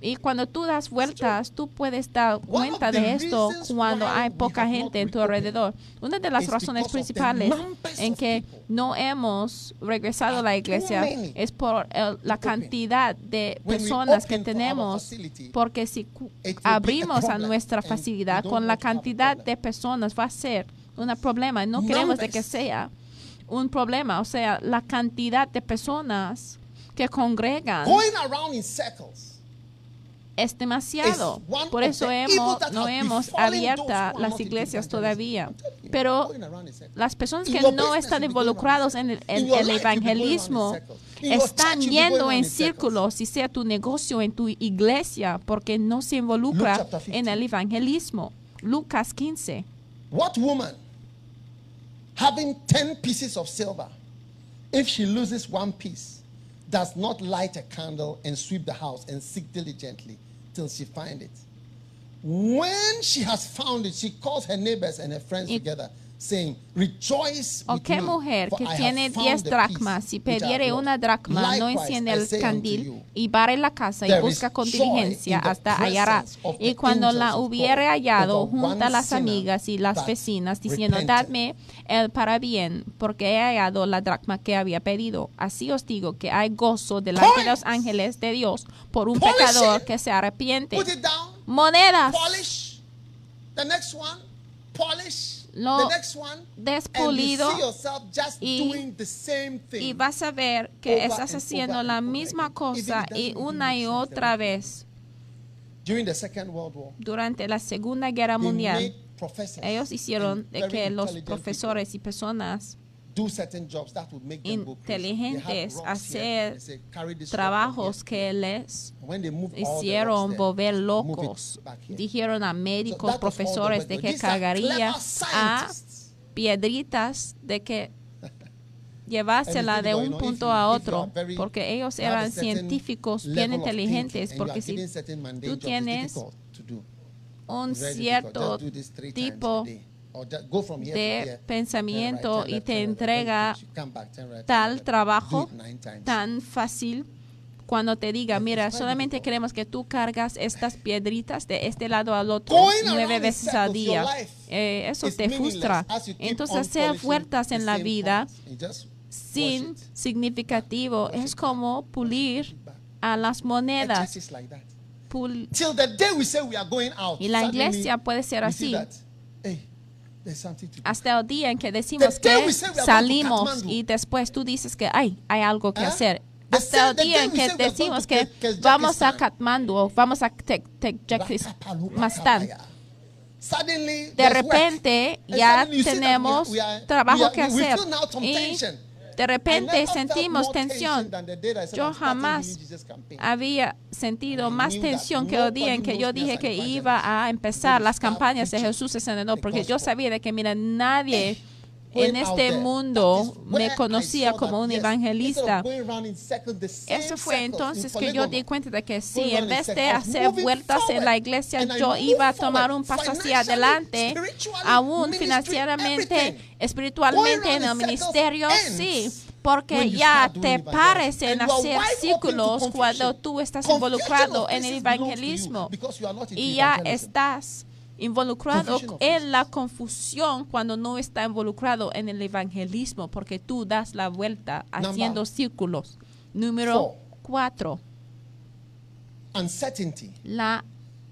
Speaker 1: Y cuando tú das vueltas, tú puedes dar cuenta de esto cuando hay poca gente en tu alrededor. Una de las
Speaker 2: is
Speaker 1: razones principales en que
Speaker 2: people
Speaker 1: no hemos regresado a la iglesia es por el- la cantidad de personas que tenemos, porque si abrimos
Speaker 2: a
Speaker 1: nuestra facilidad con la cantidad de personas va a ser un problema. No queremos de que sea un problema. O sea, la cantidad de personas que congregan
Speaker 2: Going around in circles.
Speaker 1: Es demasiado. Por eso hemos, no hemos abierto las iglesias todavía. Pero las personas que no están
Speaker 2: around
Speaker 1: en el, en evangelismo están yendo en círculos, si sea tu negocio, en tu iglesia, porque no se involucra
Speaker 2: Luke chapter 15.
Speaker 1: en el evangelismo. Lucas 15.
Speaker 2: What woman, having 10 pieces of silver, if she loses one piece, does not light a candle and sweep the house and seek diligently till she find it? When she has found it, she calls her neighbors and her friends together, saying, Rejoice
Speaker 1: ¿O qué mujer que tiene
Speaker 2: found
Speaker 1: diez
Speaker 2: the
Speaker 1: dracmas,
Speaker 2: piece
Speaker 1: si
Speaker 2: lost."
Speaker 1: una dracma, no enciende el candil y barre la casa y busca con diligencia hasta hallará. Y cuando la hubiere hallado, junta las amigas y las vecinas, diciendo, dadme el para bien, porque he hallado la dracma que había pedido. Así os digo que hay gozo delante de los ángeles de Dios por un pecador que se arrepiente.
Speaker 2: Put it down.
Speaker 1: Monedas,
Speaker 2: polish the next one polish
Speaker 1: Lo
Speaker 2: the next one
Speaker 1: despulido
Speaker 2: and you see yourself just
Speaker 1: y-
Speaker 2: doing the same thing
Speaker 1: y vas a ver que estás haciendo la misma cosa y una y otra vez.
Speaker 2: during the second world war
Speaker 1: Durante la Segunda Guerra Mundial, ellos hicieron de que los profesores y personas inteligentes hacer
Speaker 2: here. They say, "Carry this rock from
Speaker 1: trabajos
Speaker 2: here."
Speaker 1: que les hicieron volver locos. Dijeron a médicos, profesores de que cargaría a piedritas de que llevársela de un punto a otro, porque ellos eran científicos bien inteligentes, porque si tú tienes un cierto tipo de pensamiento y te entrega tal trabajo tan fácil cuando te diga, mira, solamente queremos que tú cargas estas piedritas de este lado al otro nueve veces al día. Eh, eso te frustra. Entonces,
Speaker 2: on
Speaker 1: hacer vueltas
Speaker 2: the
Speaker 1: en la vida sin significativo. Es como pulir a las monedas. Pul-
Speaker 2: Till the day we say we are going out.
Speaker 1: Y la iglesia puede ser así.
Speaker 2: that, hey, there's something to do.
Speaker 1: Hasta el día en que decimos que salimos y después tú dices que ay, hay algo que
Speaker 2: ¿Eh?
Speaker 1: hacer. Hasta el día en que decimos que vamos a Kathmandu o vamos a Te- Tekjakistan.
Speaker 2: Suddenly,
Speaker 1: De repente ya tenemos trabajo que hacer. Y. de repente sentimos tensión. Yo jamás había sentido más tensión que el día en que yo dije que iba a empezar las campañas de Jesús
Speaker 2: the
Speaker 1: porque yo sabía de que, mira, nadie
Speaker 2: Going
Speaker 1: en este mundo me conocía como un evangelista. Eso fue entonces que yo di cuenta de que sí, en vez de hacer vueltas en la iglesia, yo iba a tomar un paso hacia adelante, aún financieramente, espiritualmente, en el ministerio, sí. porque ya te
Speaker 2: evangelism.
Speaker 1: pares en
Speaker 2: And you are
Speaker 1: hacer círculos cuando tú estás involucrado en el evangelismo y ya estás involucrado
Speaker 2: Confusion
Speaker 1: en la confusión cuando no está involucrado en el evangelismo porque tú das la vuelta
Speaker 2: Number
Speaker 1: haciendo círculos. Número
Speaker 2: four.
Speaker 1: cuatro,
Speaker 2: Uncertainty
Speaker 1: la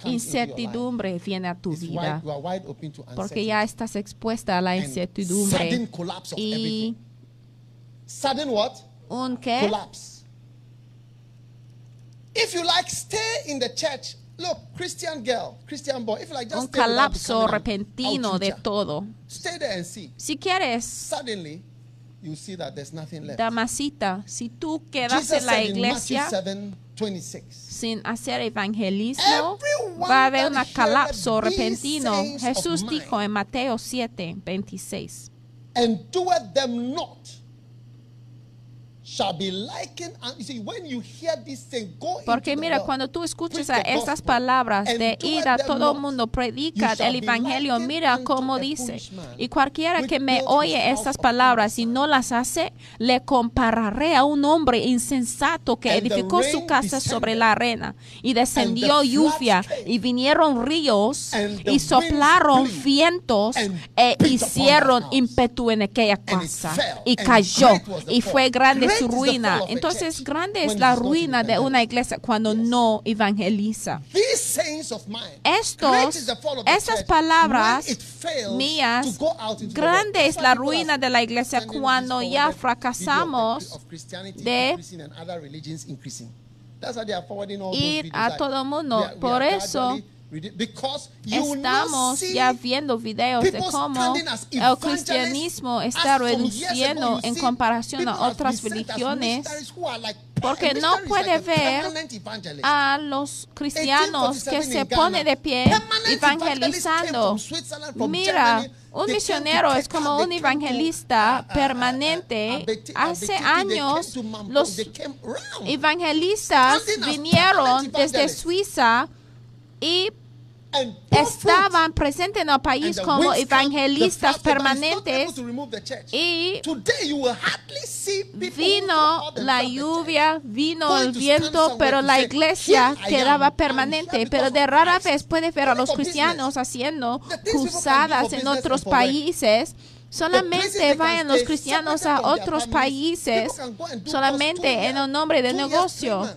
Speaker 1: incertidumbre viene a tu vida
Speaker 2: wide, wide
Speaker 1: porque ya estás expuesta a la
Speaker 2: and sudden
Speaker 1: incertidumbre
Speaker 2: collapse of
Speaker 1: y
Speaker 2: everything. Sudden what?
Speaker 1: un qué
Speaker 2: collapse. If you like, stay in the church. Look, Christian girl, Christian boy. If you like, just
Speaker 1: un colapso repentino de todo.
Speaker 2: Stay there and see.
Speaker 1: Si quieres,
Speaker 2: Suddenly, you see that there's nothing left.
Speaker 1: damasita, si tú quedas
Speaker 2: Jesus
Speaker 1: en la iglesia
Speaker 2: 7, 26.
Speaker 1: sin hacer evangelismo, va a haber un colapso repentino. Jesús dijo en Mateo 7, 26.
Speaker 2: and them not shall be likened. And you see, when you hear these things, go
Speaker 1: Porque mira, cuando tú escuchas a estas palabras de ir a todo el mundo, predica el evangelio, mira cómo dice. Y cualquiera que me oye estas palabras y no las hace, le compararé a un hombre insensato que edificó su casa sobre la arena y descendió lluvia y vinieron ríos y soplaron vientos e hicieron ímpetu en aquella casa y cayó y fue grande su ruina. Entonces grande es la ruina de una iglesia cuando no evangeliza. Estos, estas palabras mías, grande es la ruina de la iglesia cuando ya fracasamos de ir a todo
Speaker 2: out.
Speaker 1: mundo. Por eso Estamos ya viendo videos de cómo el cristianismo está reduciendo en comparación a otras religiones porque no puede ver a los cristianos que
Speaker 2: 1847
Speaker 1: se pone de pie evangelizando. Mira, un misionero es como un evangelista
Speaker 2: uh, uh, uh,
Speaker 1: permanente. Hace años los evangelistas vinieron desde. Suiza y. estaban presentes en el país como evangelistas permanentes y
Speaker 2: Today you will hardly see people who
Speaker 1: vino la lluvia, vino el viento, pero la iglesia
Speaker 2: "Here I
Speaker 1: quedaba permanente. Pero de rara
Speaker 2: Christ."
Speaker 1: vez puede ver a los cristianos haciendo cruzadas en otros países. Solamente vayan los cristianos a otros países solamente en el nombre de
Speaker 2: two years,
Speaker 1: negocio.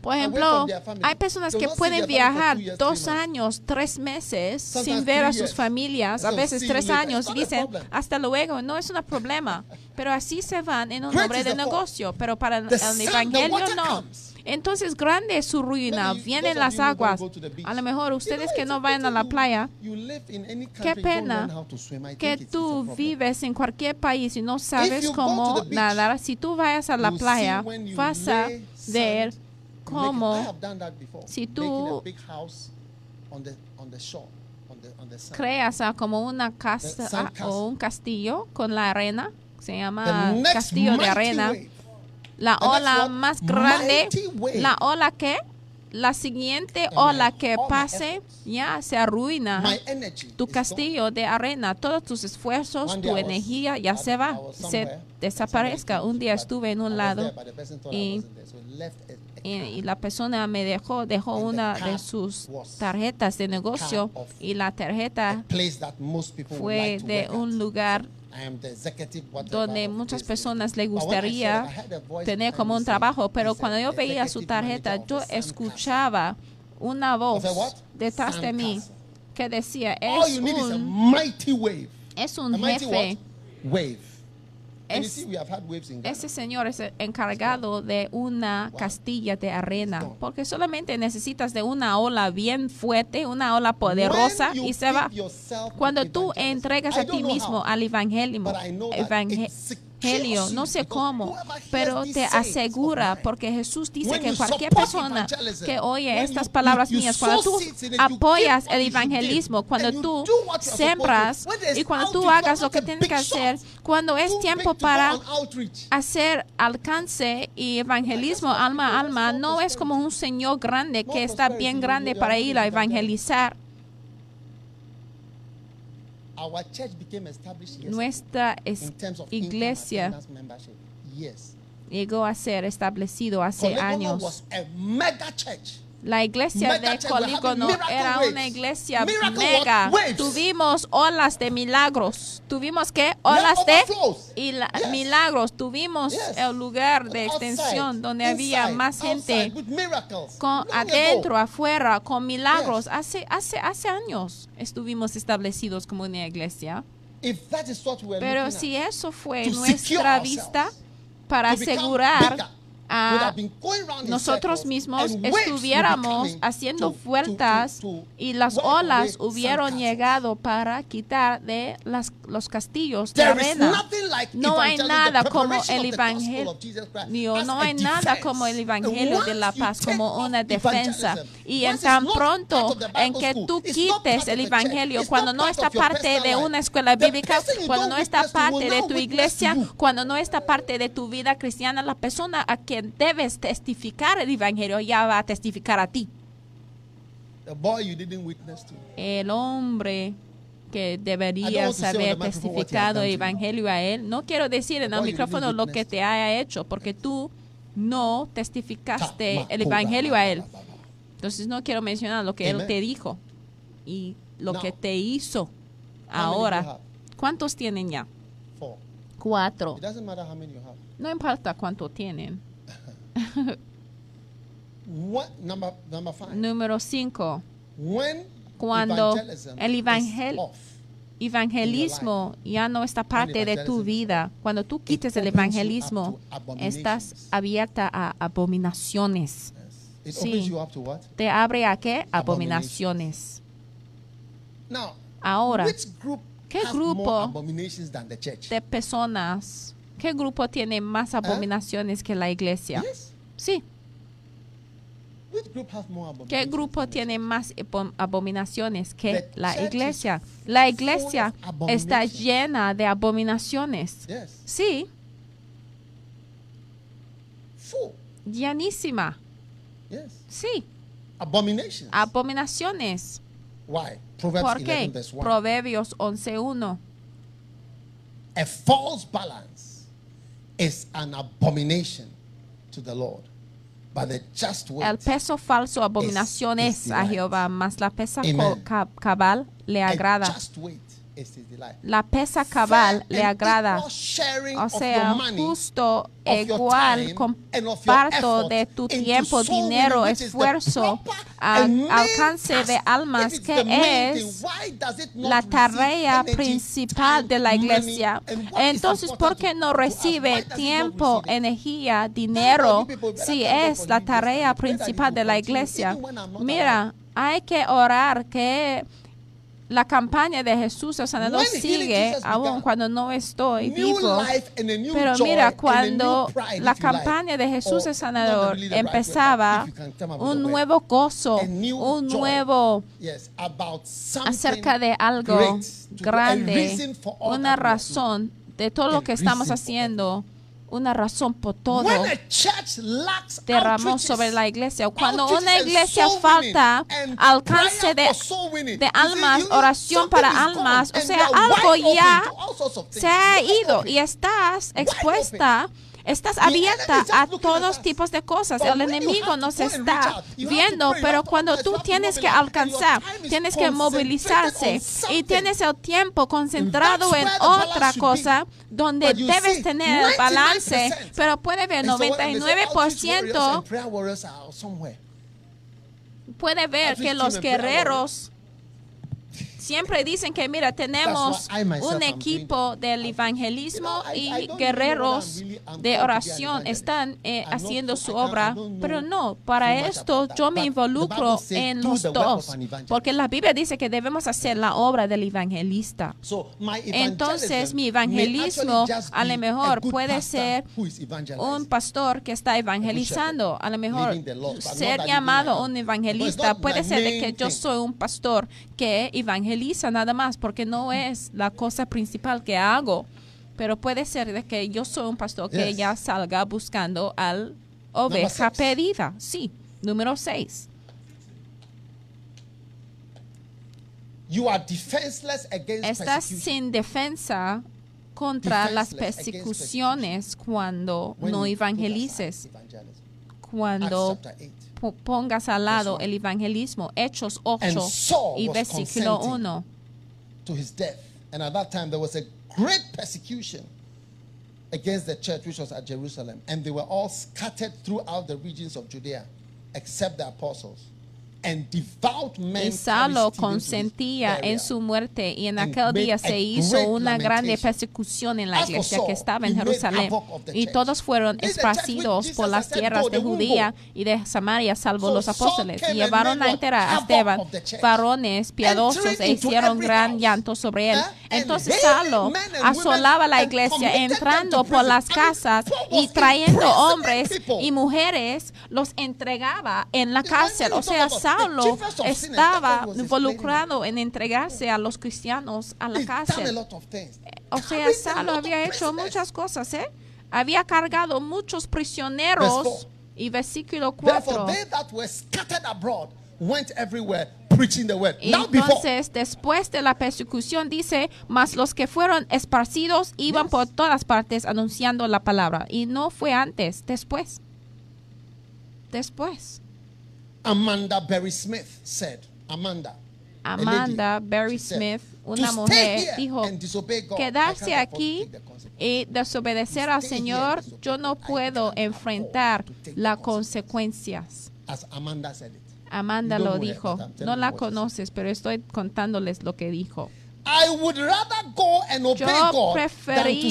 Speaker 1: Por ejemplo, hay personas que pueden viajar dos años, tres meses sin ver a sus familias, a veces tres años.
Speaker 2: A
Speaker 1: Dicen, hasta luego, no es un problema. Pero así se van en
Speaker 2: Great
Speaker 1: nombre de negocio, pero para el evangelio no. Entonces grande es su ruina, vienen las aguas. A lo mejor ustedes que no vayan a la playa,
Speaker 2: you live in any
Speaker 1: qué pena que tú vives en cualquier país y no sabes cómo nadar. Si tú vayas a la playa, vas a ver cómo si tú creas ah, como una casa ah, o un castillo con la arena, se llama castillo de arena. La ola más grande, la ola que, la siguiente ola que pase, ya se arruina. Tu castillo de arena, todos tus esfuerzos, tu energía ya se va, se desaparezca. Un día estuve en un lado y- y, la persona me dejó, dejó una de sus tarjetas de negocio y la tarjeta fue de un lugar donde muchas personas le gustaría tener como un trabajo, pero
Speaker 2: "He's
Speaker 1: cuando yo veía su tarjeta, yo escuchaba una voz detrás de mí que decía, es un, es un jefe.
Speaker 2: what? Wave. And you
Speaker 1: Es-. Ese señor es encargado de una castilla de arena, porque solamente necesitas de una ola bien fuerte, una ola poderosa y se va. Cuando tú entregas a ti mismo al evangelio, evangel- Evangelio, no sé cómo, pero te asegura, porque Jesús dice que cualquier persona que oye estas palabras mías, cuando tú apoyas el evangelismo, cuando tú sembras y cuando tú hagas lo que tienes que hacer, cuando es tiempo para hacer alcance y evangelismo alma a alma, no es como un señor grande que está bien grande para ir a evangelizar. Nuestra iglesia llegó a ser establecido hace años. La iglesia de Colígono era una iglesia mega. Tuvimos olas de milagros. Tuvimos que olas de milagros. Tuvimos el lugar de extensión donde había más gente con adentro, afuera, con milagros. Hace hace hace años estuvimos establecidos como una iglesia. Pero si eso fue nuestra vista para asegurar a
Speaker 2: in
Speaker 1: nosotros mismos estuviéramos haciendo vueltas y las olas
Speaker 2: castles.
Speaker 1: llegado para quitar de las, los castillos de arena. No hay nada como el evangelio. No hay nada como el evangelio de la paz como una defensa. Y en tan pronto en que tú quites el evangelio, cuando no está parte de una escuela bíblica, cuando no está parte de tu iglesia, cuando no está parte de tu vida cristiana, la persona a quien debes testificar el evangelio ya va a testificar a ti.
Speaker 2: The boy you didn't witness to.
Speaker 1: el hombre que
Speaker 2: I don't
Speaker 1: debería
Speaker 2: want to say on the
Speaker 1: haber testificado el evangelio a él. No quiero decir en el micrófono lo que te haya hecho, porque tú no testificaste el evangelio a él. Entonces no quiero mencionar lo que él te dijo y lo
Speaker 2: Now,
Speaker 1: que te hizo ahora. ¿Cuántos tienen ya?
Speaker 2: Four.
Speaker 1: Cuatro.
Speaker 2: It doesn't matter how many you have.
Speaker 1: No importa cuánto tienen.
Speaker 2: What number number five?
Speaker 1: Número cinco.
Speaker 2: When
Speaker 1: Cuando
Speaker 2: evangelism
Speaker 1: el evangel- Evangelismo ya no está parte de tu vida. Cuando tú quites el evangelismo, estás abierta a abominaciones. Sí. ¿Te abre a qué? Abominaciones.
Speaker 2: Now,
Speaker 1: Ahora, ¿qué grupo de personas, ¿qué grupo tiene más abominaciones que la iglesia?
Speaker 2: Yes.
Speaker 1: Sí. ¿Qué grupo tiene más abo- abominaciones que la iglesia? La iglesia está llena de abominaciones. Sí, llenísima. Sí, abominaciones. ¿Por
Speaker 2: 11
Speaker 1: qué?
Speaker 2: verse 1.
Speaker 1: Proverbios 11.1.
Speaker 2: A false balance is an abomination to the Lord. But the just weight,
Speaker 1: El peso falso abominación
Speaker 2: Es-
Speaker 1: a. Jehová, mas la pesa cabal le agrada. La pesa cabal le agrada. O sea, justo, igual, comparto de tu tiempo, dinero, esfuerzo, al alcance de almas, que es la tarea principal de la iglesia. Entonces, ¿por qué no recibe tiempo, energía, dinero, si es la tarea principal de la iglesia? Mira, hay que orar que la campaña de Jesús el sanador sigue aún cuando no estoy vivo. Pero mira, cuando la campaña de Jesús
Speaker 2: Or
Speaker 1: el sanador empezaba, un nuevo gozo, un nuevo acerca de algo grande,
Speaker 2: reason for all
Speaker 1: una razón de todo lo que estamos haciendo, una razón por todo. Derramó sobre la iglesia. Cuando una iglesia falta alcance de, de almas, oración para almas, o sea, algo ya se ha ido y estás expuesta, estás abierta a todos tipos de cosas. El enemigo nos está viendo, pero cuando tú tienes que alcanzar, tienes que movilizarse y tienes el tiempo concentrado en otra cosa donde debes tener el balance,
Speaker 2: 99%.
Speaker 1: pero puede ver
Speaker 2: And so when they say outreach warriors
Speaker 1: 99%
Speaker 2: and prayer warriors are somewhere.
Speaker 1: puede ver que los guerreros siempre dicen que mira tenemos un equipo del evangelismo y guerreros de oración están eh, haciendo su obra. pero no para esto yo me involucro en
Speaker 2: "Do
Speaker 1: los dos
Speaker 2: an evangelist."
Speaker 1: porque la Biblia dice que debemos hacer la obra del evangelista.
Speaker 2: So my
Speaker 1: entonces mi evangelismo a lo mejor puede ser un pastor que está evangelizando, a lo mejor ser llamado un evangelista puede ser de que yo soy un pastor que evangeliza nada más, porque no es la cosa principal que hago, pero puede ser de que yo soy un pastor que
Speaker 2: Yes.
Speaker 1: ya salga buscando al oveja pedida. Sí, número 6.
Speaker 2: You are defenseless against
Speaker 1: Estás sin defensa contra las
Speaker 2: defenseless against
Speaker 1: persecuciones cuando
Speaker 2: when
Speaker 1: no evangelices, cuando
Speaker 2: Acts chapter 8.
Speaker 1: po- pongas al lado el evangelismo. Hechos 8
Speaker 2: And Saul
Speaker 1: y versículo
Speaker 2: consenting
Speaker 1: 1.
Speaker 2: to his death. And at that time, there was a great persecution against the church which was at Jerusalem. And they were all scattered throughout the regions of Judea, except the apostles. To his
Speaker 1: consentía en su muerte y en aquel día
Speaker 2: a
Speaker 1: se hizo una grande persecución en la iglesia que estaba en Jerusalén y todos fueron esparcidos por las tierras
Speaker 2: "Go,
Speaker 1: de Judía
Speaker 2: go."
Speaker 1: y de Samaria salvo los apóstoles y llevaron a enterar a Esteban varones piadosos e hicieron gran llanto sobre él. Entonces
Speaker 2: women
Speaker 1: asolaba la iglesia entrando por las casas y trayendo hombres y mujeres los entregaba en la cárcel. O sea
Speaker 2: the
Speaker 1: Saulo estaba involucrado en entregarse a los cristianos a la cárcel. O sea, Saulo había hecho muchas cosas, ¿eh? Había cargado muchos prisioneros. Y versículo
Speaker 2: Therefore,
Speaker 1: 4.
Speaker 2: they that were scattered abroad went everywhere preaching the word. Now, before,
Speaker 1: Entonces, después de la persecución, dice, mas los que fueron esparcidos iban
Speaker 2: Yes.
Speaker 1: por todas partes anunciando la palabra. Y no fue antes, después. Después.
Speaker 2: Amanda Berry Smith said, Amanda,
Speaker 1: Amanda Berry Smith,
Speaker 2: "To
Speaker 1: una mujer, dijo, quedarse aquí
Speaker 2: take the consequences."
Speaker 1: y desobedecer al Señor, yo no puedo enfrentar las consecuencias.
Speaker 2: As Amanda
Speaker 1: lo dijo. No la conoces, pero estoy contándoles lo que dijo. Yo
Speaker 2: stay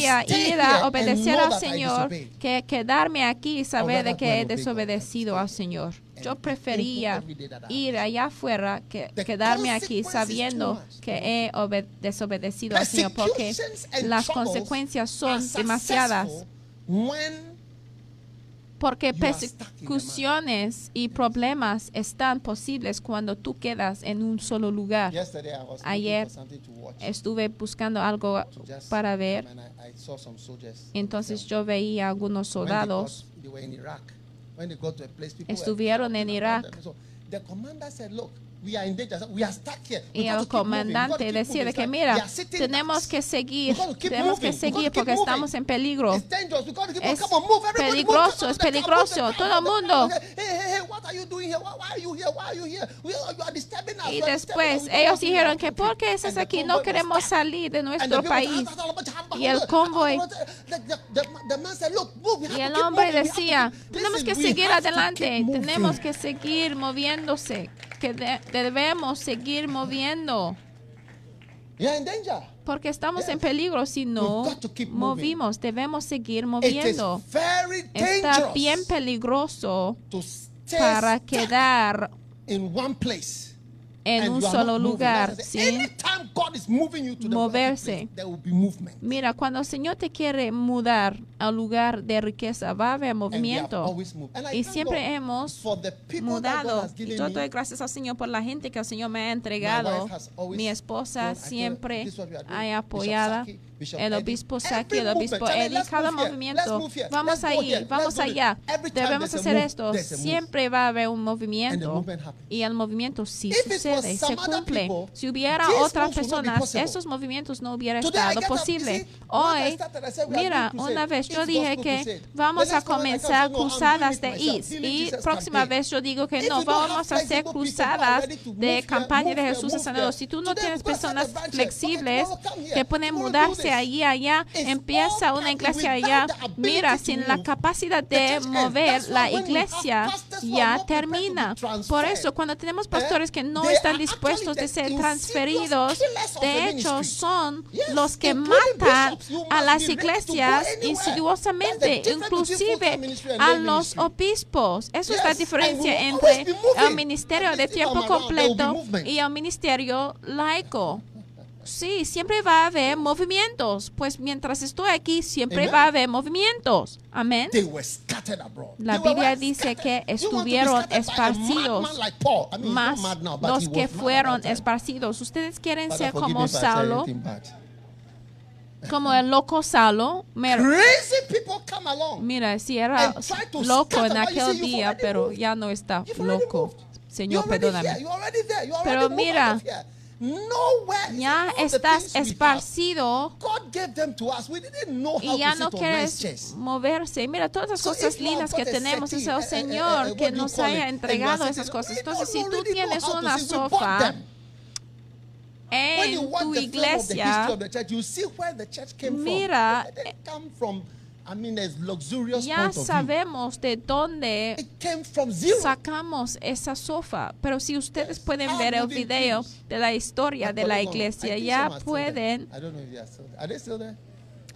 Speaker 1: ir a obedecer al Señor que quedarme aquí y saber de que he desobedecido al Señor. Yo prefería ir allá afuera que quedarme aquí sabiendo que he obe- desobedecido al Señor porque las consecuencias son demasiadas. Porque persecuciones y problemas están posibles cuando tú quedas en un solo lugar. Ayer. Estuve buscando algo para ver. Entonces yo veía algunos soldados Estuvieron en Irak.
Speaker 2: Them. So the commander said, "Look, we are in danger. We are stuck here. We
Speaker 1: y el comandante
Speaker 2: keep
Speaker 1: decía de
Speaker 2: moving.
Speaker 1: que mira, tenemos que seguir, tenemos que seguir porque estamos en peligro. Es peligroso, es peligroso. Todo
Speaker 2: on,
Speaker 1: mundo. Y después ellos dijeron que
Speaker 2: country."
Speaker 1: ¿por qué estás aquí? No queremos salir de nuestro país.
Speaker 2: "Ah,
Speaker 1: Y el convoy- Y el hombre decía, tenemos que seguir adelante,
Speaker 2: keep moving."
Speaker 1: tenemos que seguir moviéndose, que de- debemos seguir moviendo.
Speaker 2: You're in danger.
Speaker 1: Porque estamos
Speaker 2: Yes.
Speaker 1: en peligro si no movimos, debemos seguir moviendo. Está bien peligroso para quedar
Speaker 2: in one place.
Speaker 1: En un solo lugar sin moverse. Mira, cuando el Señor te quiere mudar al lugar de riqueza, va a haber movimiento. Y siempre hemos
Speaker 2: for the people that God
Speaker 1: mudado. Y yo doy gracias al Señor por la gente que el Señor me ha
Speaker 2: My
Speaker 1: entregado. Mi esposa siempre ha apoyado. El obispo Saki, el obispo Eddie, cada movimiento. Vamos ahí, vamos allá. Debemos hacer esto. Siempre va a haber un movimiento. Y el movimiento sí sucede, se cumple. Si hubiera otras personas, esos movimientos no hubieran estado posible. Hoy, mira, una vez yo dije que vamos a comenzar cruzadas de. IS. Y próxima vez yo digo que no, vamos a hacer cruzadas de campaña de Jesús sanador. Si tú no tienes personas flexibles que pueden mudarse allí allá, empieza una iglesia allá. Mira, sin la capacidad de mover, la iglesia ya termina. Por eso, cuando tenemos
Speaker 2: eh,
Speaker 1: pastores que no están dispuestos de ser transferidos, de hecho son los que matan a las iglesias insidiosamente, inclusive a los obispos. Eso es la diferencia entre el ministerio de tiempo completo y el ministerio laico. Sí, siempre va a haber movimientos. Pues mientras estoy aquí, siempre
Speaker 2: Amen.
Speaker 1: va a haber movimientos. Amén.
Speaker 2: They were scattered abroad.
Speaker 1: La Biblia dice que estuvieron esparcidos
Speaker 2: like. I mean,
Speaker 1: más
Speaker 2: now,
Speaker 1: los que fueron esparcidos. Ustedes quieren
Speaker 2: Father,
Speaker 1: ser como Saulo, como el loco Saulo. Mira, mira, si era loco en aquel día, pero ya no está loco. Señor, perdóname. Pero mira, Ya
Speaker 2: said, "All the
Speaker 1: estás esparcido
Speaker 2: God gave them to us. We didn't know how
Speaker 1: y ya no quieres moverse. Mira todas las cosas lindas que tenemos, es el
Speaker 2: eh, eh, eh,
Speaker 1: Señor
Speaker 2: eh,
Speaker 1: que nos haya entregado esas cosas. Entonces, si tú tienes una
Speaker 2: you
Speaker 1: en tu iglesia,
Speaker 2: of the church, you see where the church came
Speaker 1: Mira,
Speaker 2: I mean, luxurious
Speaker 1: ya sabemos de dónde sacamos esa sofá. Pero si ustedes
Speaker 2: Yes.
Speaker 1: pueden
Speaker 2: How
Speaker 1: ver el video de la historia de la iglesia, ya pueden
Speaker 2: sure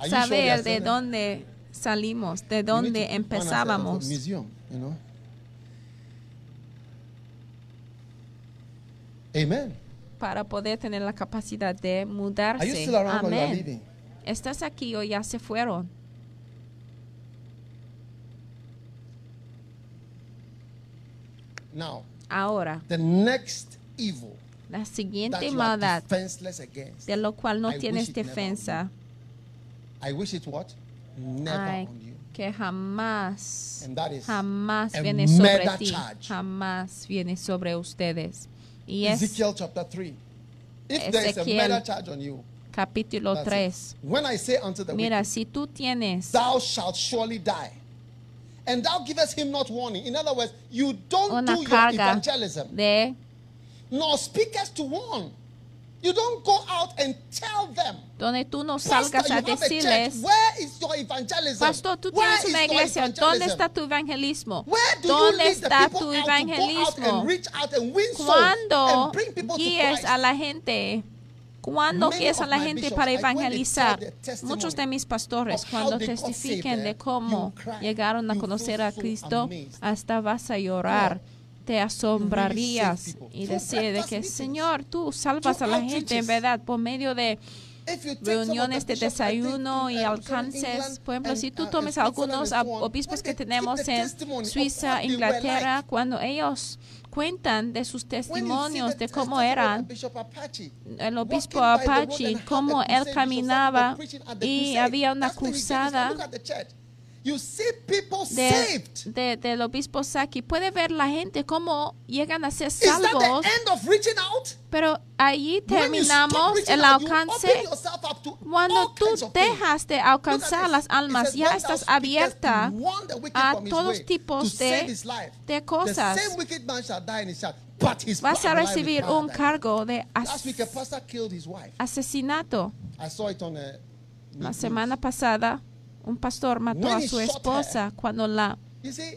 Speaker 1: saber de dónde salimos, de dónde empezábamos.
Speaker 2: museum, you know. Amen.
Speaker 1: para poder tener la capacidad de
Speaker 2: Are you
Speaker 1: mudarse. Amén. ¿Estás aquí o ya se fueron?
Speaker 2: Now,
Speaker 1: Ahora,
Speaker 2: the next evil
Speaker 1: la siguiente maldad
Speaker 2: defenseless against.
Speaker 1: de lo cual no
Speaker 2: I
Speaker 1: tienes defensa,
Speaker 2: I wish it what? Never
Speaker 1: ay,
Speaker 2: on you.
Speaker 1: que jamás,
Speaker 2: And that is
Speaker 1: jamás viene sobre ti,
Speaker 2: charge.
Speaker 1: jamás viene sobre ustedes. Y es
Speaker 2: Ezekiel chapter 3. If there is a murder charge on you,
Speaker 1: capítulo
Speaker 2: that's
Speaker 1: 3.
Speaker 2: it. when I say unto the
Speaker 1: Mira,
Speaker 2: wicked,
Speaker 1: si tú tienes
Speaker 2: thou shalt surely die. And thou givest him not warning. In other words, you don't do your evangelism,
Speaker 1: de
Speaker 2: nor speakest to warn. You don't go out and tell them.
Speaker 1: donde tú no
Speaker 2: Pastor,
Speaker 1: salgas
Speaker 2: you
Speaker 1: a decirles,
Speaker 2: Where is your evangelism?
Speaker 1: Pastor, tú
Speaker 2: Where
Speaker 1: tienes una iglesia, ¿dónde está tu evangelismo? ¿Dónde está tu evangelismo?
Speaker 2: and reach out and win souls
Speaker 1: ¿Cuándo
Speaker 2: and bring people to
Speaker 1: guíes
Speaker 2: Christ?
Speaker 1: a la gente? ¿Cuándo
Speaker 2: Many
Speaker 1: guíes a
Speaker 2: of
Speaker 1: la gente para evangelizar? Muchos de mis pastores, cuando testifiquen de cómo llegaron a conocer a Cristo, hasta vas a llorar. Te asombrarías y decir de que. Señor, tú salvas a la gente en verdad por medio de reuniones de desayuno y
Speaker 2: uh,
Speaker 1: alcances. Por ejemplo, si tú
Speaker 2: uh,
Speaker 1: tomes algunos obispos que tenemos en Suiza, Inglaterra, cuando ellos cuentan de sus testimonios de cómo eran, el obispo Apache, cómo él caminaba y había una cruzada
Speaker 2: You see people
Speaker 1: de,
Speaker 2: saved.
Speaker 1: de- del obispo Saki. Puede ver la gente cómo llegan a ser salvos,
Speaker 2: the end of reaching out?
Speaker 1: pero allí terminamos el
Speaker 2: out,
Speaker 1: alcance.
Speaker 2: to
Speaker 1: Cuando tú dejas de alcanzar las almas,
Speaker 2: says,
Speaker 1: ya
Speaker 2: "When thou
Speaker 1: estás abierta a todos tipos
Speaker 2: to
Speaker 1: de- de cosas.
Speaker 2: same wicked man shall die in his shadow, but his
Speaker 1: Vas a recibir un cargo de as- asesinato.
Speaker 2: I saw it on a.
Speaker 1: La semana pasada, un pastor mató a su esposa cuando la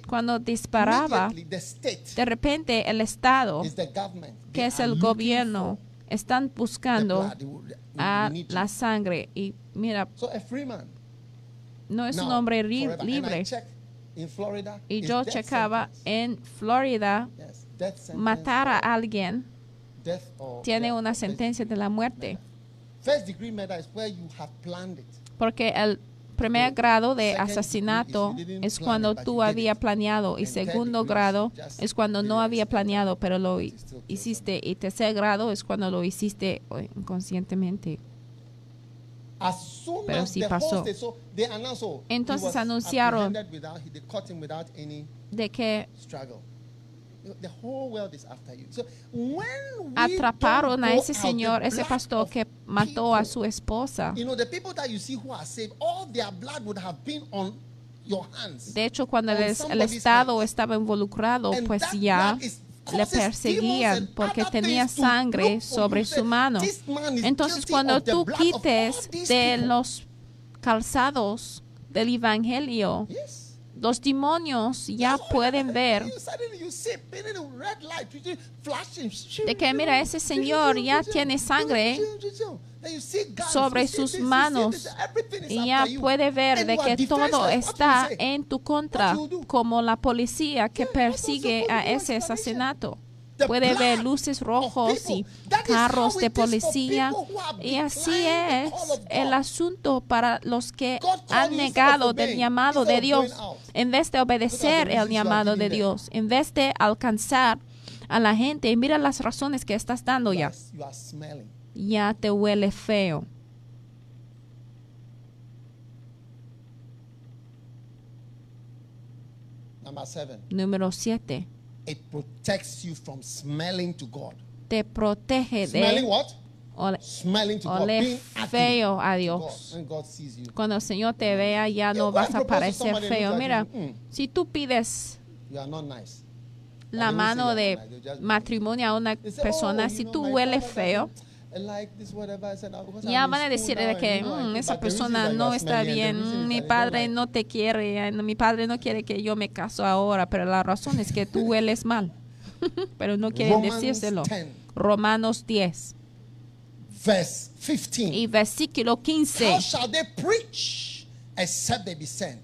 Speaker 1: cuando disparaba. De repente el Estado,
Speaker 2: is the government.
Speaker 1: que es el gobierno, están buscando a la sangre. Y mira,
Speaker 2: So a free man.
Speaker 1: no es un hombre libre. Y yo checaba en Florida, matar a alguien tiene una sentencia de la muerte. Porque el primer grado de asesinato es cuando tú
Speaker 2: it.
Speaker 1: planeado y segundo grado es cuando no había planeado pero lo hiciste y tercer grado es cuando lo hiciste inconscientemente. Pero sí pasó. Entonces anunciaron De que
Speaker 2: The whole world is after you. So when we
Speaker 1: atraparon a ese señor, ese pastor que mató a su esposa.
Speaker 2: You know, the people that you see who are saved, all their blood would have been on your hands.
Speaker 1: De hecho, cuando el, el Estado
Speaker 2: hands.
Speaker 1: estaba involucrado,
Speaker 2: And
Speaker 1: pues ya le perseguían porque tenía sangre sobre su mano.
Speaker 2: "This man is
Speaker 1: Entonces, cuando tú quites de
Speaker 2: people."
Speaker 1: los calzados del Evangelio,
Speaker 2: Yes.
Speaker 1: Los demonios ya pueden ver de que, mira, ese señor ya tiene sangre sobre sus manos y ya puede ver de que todo está en tu contra, como la policía que persigue a ese asesinato. Puede ver luces rojos y carros de policía. Y así es el asunto para los que han negado del llamado de Dios, en vez de obedecer el llamado de. Dios, en vez de alcanzar a la gente. Y mira las razones que estás dando ya. Ya te huele feo. Número 7.
Speaker 2: It protects you from smelling to God.
Speaker 1: te protege
Speaker 2: Smelling
Speaker 1: de
Speaker 2: what?
Speaker 1: ole-
Speaker 2: Smelling to God. Being
Speaker 1: feo a Dios.
Speaker 2: God. God sees you.
Speaker 1: Cuando el Señor te vea, ya
Speaker 2: You
Speaker 1: no vas a parecer feo. Mira,
Speaker 2: mm.
Speaker 1: si tú pides
Speaker 2: You are not nice.
Speaker 1: la mano de matrimonio a una
Speaker 2: say,
Speaker 1: persona,
Speaker 2: "Oh,
Speaker 1: si
Speaker 2: know,
Speaker 1: tú hueles feo,
Speaker 2: doesn't like this, whatever." I said, "Oh, because
Speaker 1: ya van a decir de que "Mm, esa persona no está bien, mi padre no te quiere, mi padre no quiere que yo me caso ahora, pero la razón es que tú hueles mal. pero no quieren decírselo.
Speaker 2: 10.
Speaker 1: Romanos 10
Speaker 2: Verse 15.
Speaker 1: y versículo
Speaker 2: How
Speaker 1: 15.
Speaker 2: shall they preach except they be sent?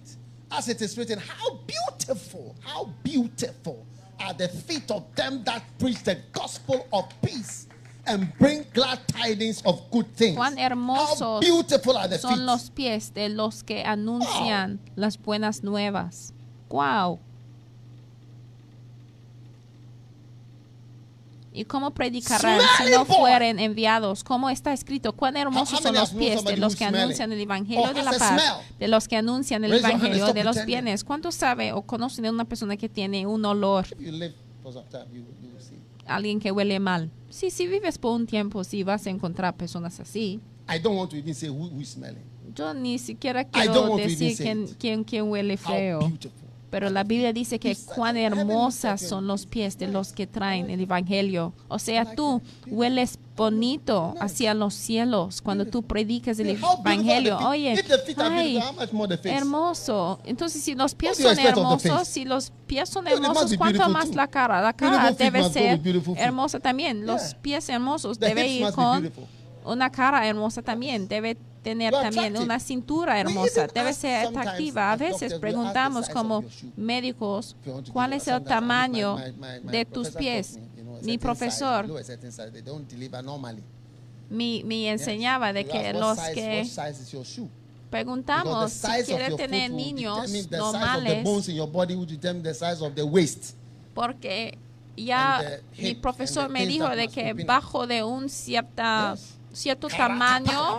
Speaker 2: As it is written, how beautiful, how beautiful are the feet of them that preach the gospel of peace and bring glad tidings of good things.
Speaker 1: Cuán
Speaker 2: how
Speaker 1: hermosos
Speaker 2: beautiful are the feet.
Speaker 1: son los pies de los que anuncian las buenas nuevas. Wow. ¿Y cómo predicarán si no fueren enviados? ¿Cómo está escrito? Cuán hermosos son los pies de
Speaker 2: somebody
Speaker 1: los que anuncian el evangelio de la paz, de los que anuncian el evangelio de los bienes? ¿Cuántos sabe o conocen de una persona que tiene un olor, Alguien que huele mal? Sí, si vives por un tiempo, sí vas a encontrar personas así.
Speaker 2: I don't want to even say who, who is smelling.
Speaker 1: Yo ni siquiera quiero decir quién, quién, quién huele
Speaker 2: How
Speaker 1: feo.
Speaker 2: beautiful.
Speaker 1: Pero la Biblia dice que cuán hermosas son los pies de los que traen el. Evangelio. O sea, tú hueles bonito hacia los cielos cuando tú predicas el Evangelio. Oye, ay, hermoso. Entonces, si los pies son hermosos, si los pies son hermosos, ¿cuánto más la cara? La cara debe ser hermosa también. Los pies hermosos
Speaker 2: The
Speaker 1: debe
Speaker 2: hips
Speaker 1: ir con una cara hermosa también. Debe tener también una cintura hermosa. Debe ser atractiva. A veces preguntamos como médicos cuál es el tamaño de tus
Speaker 2: professor
Speaker 1: pies. Mi profesor me, me enseñaba de que los que preguntamos si quiere tener niños normales. porque ya mi profesor me dijo de que bajo de un cierta, cierto tamaño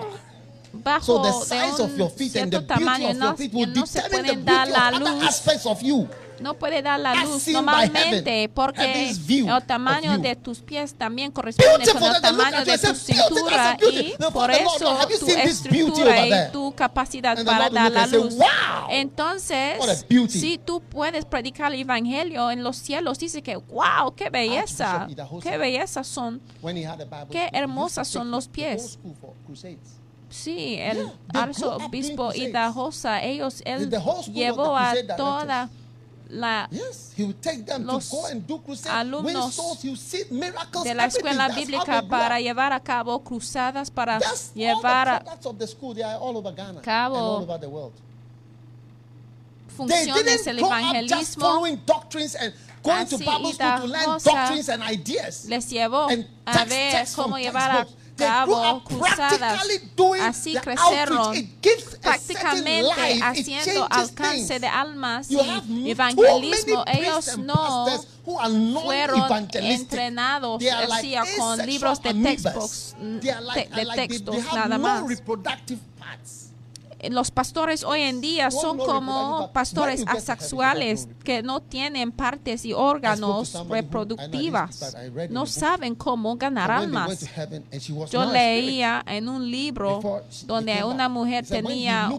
Speaker 1: bajo
Speaker 2: the
Speaker 1: de
Speaker 2: size of your
Speaker 1: un
Speaker 2: feet and the
Speaker 1: cierto
Speaker 2: beauty
Speaker 1: tamaño
Speaker 2: of
Speaker 1: no,
Speaker 2: your feet will
Speaker 1: no se
Speaker 2: determine the
Speaker 1: pueden dar la luz
Speaker 2: aspects of you.
Speaker 1: no puede dar la luz normalmente porque el tamaño de tus pies también corresponde con el tamaño de tu
Speaker 2: say, "Beauty,
Speaker 1: cintura
Speaker 2: that's a beauty."
Speaker 1: y por eso tu estructura y tu capacidad para dar la luz.
Speaker 2: "Wow,
Speaker 1: Entonces,
Speaker 2: what a beauty."
Speaker 1: si tú puedes predicar el evangelio en los cielos, dice que wow, qué belleza, qué belleza son. Qué hermosas son los pies. Sí, el
Speaker 2: Yeah,
Speaker 1: arzobispo. Idahosa, ellos, él llevó a toda la
Speaker 2: Yes, he would take them
Speaker 1: Los
Speaker 2: to go and do
Speaker 1: alumnos
Speaker 2: souls, see miracles,
Speaker 1: de la escuela bíblica para llevar a cabo cruzadas para
Speaker 2: That's
Speaker 1: llevar a Cabo
Speaker 2: and all over the world. They
Speaker 1: funciones
Speaker 2: didn't
Speaker 1: el
Speaker 2: grow up just
Speaker 1: evangelismo Así,
Speaker 2: and ideas.
Speaker 1: les llevó a ver cómo llevar a cabo cruzadas. Así crecieron prácticamente haciendo alcance de almas y evangelismo. Ellos no fueron entrenados hacía con libros de
Speaker 2: amoebas.
Speaker 1: textbooks,
Speaker 2: They are like-
Speaker 1: te- de textos nada más. Los pastores hoy en día son como pastores asexuales que no tienen partes y órganos reproductivas. No saben cómo ganar almas. Yo leía en un libro donde una mujer tenía,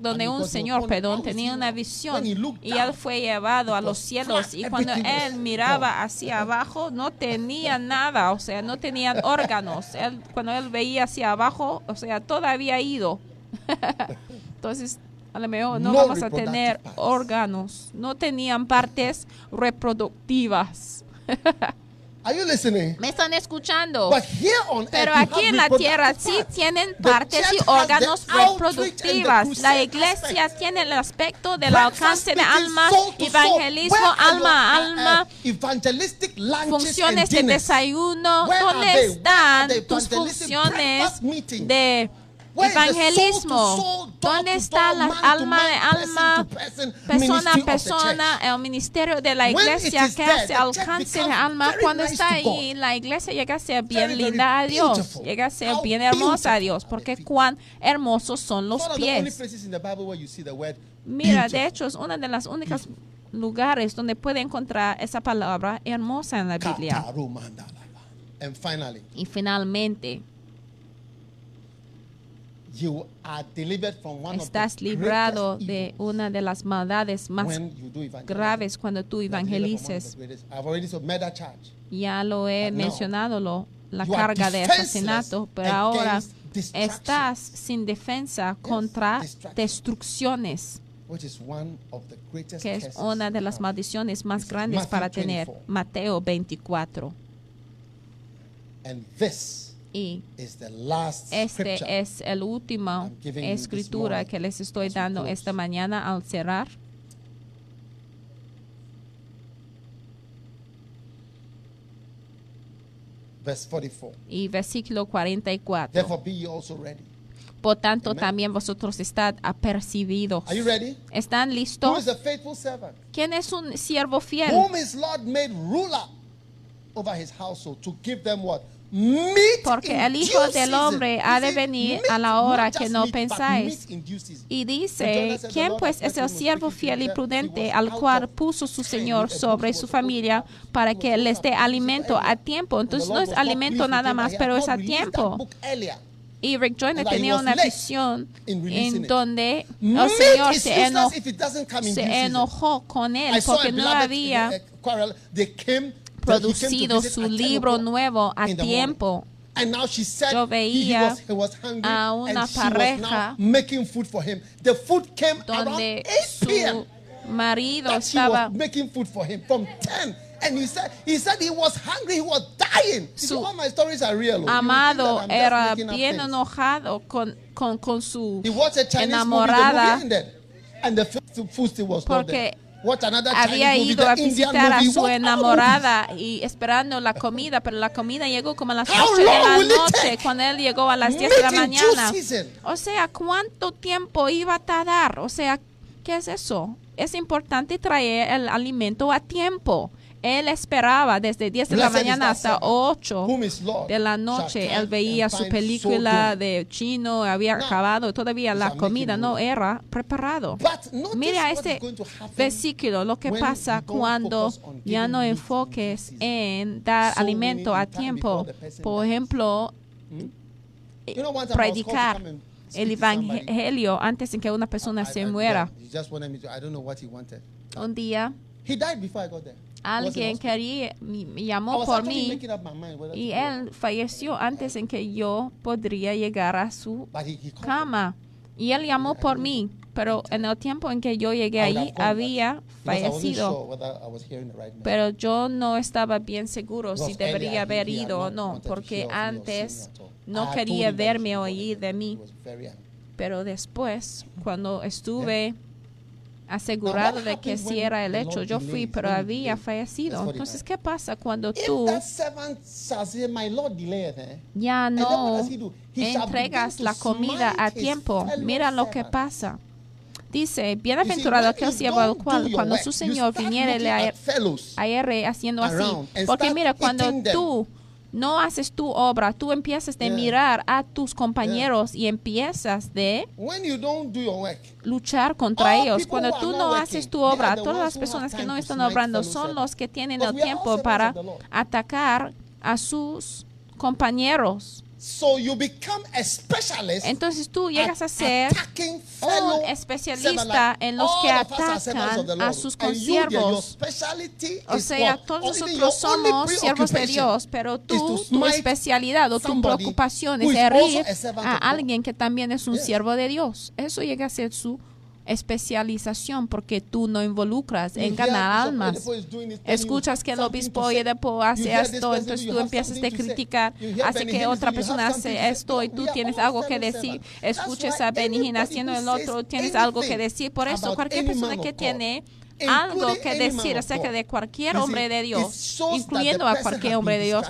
Speaker 1: donde un señor, perdón, tenía una visión y él fue llevado a los cielos y cuando él miraba hacia abajo no tenía nada, o sea, no tenían órganos. Él, cuando él veía hacia abajo, o sea, todo había ido. Entonces, a lo mejor no
Speaker 2: No
Speaker 1: vamos a
Speaker 2: reproductive
Speaker 1: tener
Speaker 2: parts.
Speaker 1: órganos, no tenían partes reproductivas.
Speaker 2: Are you listening?
Speaker 1: ¿Me están escuchando?
Speaker 2: But here on earth,
Speaker 1: Pero
Speaker 2: you
Speaker 1: aquí
Speaker 2: have
Speaker 1: en la tierra
Speaker 2: reproductive
Speaker 1: sí
Speaker 2: parts.
Speaker 1: tienen
Speaker 2: The
Speaker 1: partes y
Speaker 2: church has the
Speaker 1: órganos reproductivas. La iglesia
Speaker 2: aspect.
Speaker 1: tiene el aspecto del
Speaker 2: Breakfast
Speaker 1: alcance de alma,
Speaker 2: soul soul.
Speaker 1: evangelismo
Speaker 2: are
Speaker 1: alma a
Speaker 2: your, uh,
Speaker 1: alma,
Speaker 2: uh, evangelistic
Speaker 1: funciones de desayuno. ¿Dónde están
Speaker 2: the
Speaker 1: tus funciones de evangelismo? ¿Dónde está la alma de alma, persona a persona, el ministerio de la iglesia que hace alcance de alma? Cuando está ahí, la iglesia llega a ser bien linda a Dios, llega a ser bien hermosa a Dios, porque cuán hermosos son los pies. Mira, de hecho, es una de las únicas lugares donde puede encontrar esa palabra hermosa en la Biblia. Y finalmente,
Speaker 2: you are delivered from one
Speaker 1: estás
Speaker 2: of the
Speaker 1: librado de una de las maldades más graves cuando tú evangelices. Ya lo he mencionado, lo, la carga de asesinato, pero ahora estás sin defensa contra destrucciones, que es una de las maldiciones más grandes para tener.
Speaker 2: 24.
Speaker 1: Mateo 24.
Speaker 2: And this
Speaker 1: Y este es el último escritura que les estoy dando esta mañana al cerrar.
Speaker 2: Verse 44.
Speaker 1: Y versículo 44.
Speaker 2: Therefore be ye also ready.
Speaker 1: Por tanto,
Speaker 2: Amen.
Speaker 1: también vosotros estad apercibidos.
Speaker 2: Are you ready?
Speaker 1: ¿Están
Speaker 2: Who
Speaker 1: listos?
Speaker 2: is a faithful servant?
Speaker 1: ¿Quién es un siervo fiel?
Speaker 2: Whom his Lord made ruler over his household to give them what?
Speaker 1: Porque el Hijo del. Hombre ha de venir a la hora que no pensáis. Y dice,
Speaker 2: Jonah said, "The
Speaker 1: ¿quién pues es el siervo fiel y prudente al cual puso su Señor sobre su familia para que les dé alimento a tiempo? Entonces no es alimento nada más, pero es a tiempo. Y Rick Joyner tenía una visión en donde el Señor se, eno- se enojó con él porque no había.
Speaker 2: They came,
Speaker 1: producido su
Speaker 2: at 10
Speaker 1: libro nuevo a tiempo.
Speaker 2: And now she said
Speaker 1: Yo
Speaker 2: he, he
Speaker 1: veía
Speaker 2: was, he was hungry
Speaker 1: a una pareja
Speaker 2: now making food for him. The food came around
Speaker 1: donde
Speaker 2: 8 p.m.
Speaker 1: su marido estaba
Speaker 2: making food for him from 10. And he said he said he was hungry, he was dying.
Speaker 1: Su
Speaker 2: all my stories are real. oh.
Speaker 1: Amado era bien enojado con, con, con su
Speaker 2: He watched a Chinese
Speaker 1: enamorada
Speaker 2: movie, the movie ended. And the food, food still was not
Speaker 1: porque
Speaker 2: there.
Speaker 1: Había ido a visitar a su
Speaker 2: all
Speaker 1: enamorada y esperando la comida, pero la comida llegó como a las
Speaker 2: How
Speaker 1: 8 de la noche cuando él llegó a las 10 de la mañana. O sea, ¿cuánto tiempo iba a tardar? O sea, ¿qué es eso? Es importante traer el alimento a tiempo. Él esperaba desde 10 de la mañana hasta
Speaker 2: servant
Speaker 1: 8
Speaker 2: whom his Lord
Speaker 1: de la noche. Él veía su película de chino, había acabado, todavía la comida no era preparado. Mira este versículo, lo que pasa cuando ya no enfoques en dar alimento a tiempo. Por ejemplo,
Speaker 2: called to
Speaker 1: predicar el evangelio antes en que una persona se muera. Un día
Speaker 2: He died before I got there.
Speaker 1: Alguien quería, me llamó
Speaker 2: was
Speaker 1: por mí y él falleció antes en que yo podría llegar a su cama. Y él llamó por mí, pero en el tiempo en que yo llegué allí había fallecido. pero yo no estaba bien seguro si debería haber ido o no, porque antes no
Speaker 2: had
Speaker 1: quería verme o oír de mí. Pero después, cuando estuve asegurado de que sí era el hecho, yo fui, pero había fallecido. Entonces, ¿qué pasa cuando tú
Speaker 2: eh?
Speaker 1: ya no entregas la comida a tiempo? Mira lo que pasa. Dice, bienaventurado aquel siervo al cual cuando su Señor viniere le ayer haciendo así. Porque mira, cuando tú no haces tu obra, tú empiezas de
Speaker 2: Yeah.
Speaker 1: mirar a tus compañeros y empiezas de
Speaker 2: When you don't do your work,
Speaker 1: luchar contra ellos. Cuando tú no
Speaker 2: working,
Speaker 1: haces tu obra, todas las personas que no están obrando son los que tienen
Speaker 2: But
Speaker 1: el tiempo para atacar a sus compañeros.
Speaker 2: So you become a specialist
Speaker 1: Entonces tú llegas a ser un especialista en los que atacan a sus consiervos. O sea, todos nosotros somos siervos de Dios, pero tú, tu especialidad o tu preocupación es herir
Speaker 2: a
Speaker 1: alguien que también es un siervo de Dios. Eso llega a ser su especialización porque tú no involucras en ganar almas. Escuchas que el obispo. Oyedepo
Speaker 2: You
Speaker 1: hace esto, entonces tú empiezas a criticar, hace que otra persona hace esto y tú tienes algo que decir. Escuchas a
Speaker 2: anybody
Speaker 1: haciendo el otro, tienes algo que decir. Por eso, cualquier persona que tiene algo que decir acerca de cualquier hombre de Dios, incluyendo a cualquier hombre de Dios,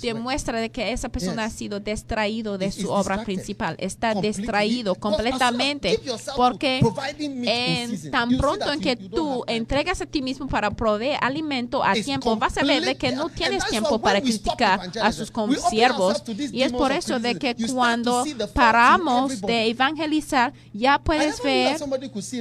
Speaker 1: demuestra de que esa persona ha sido distraído de su obra principal, está distraído completamente, porque en tan pronto en que tú entregas a ti mismo para proveer alimento a tiempo, vas a ver de que no tienes tiempo para criticar a sus consiervos. y es por eso de que cuando paramos de evangelizar ya puedes ver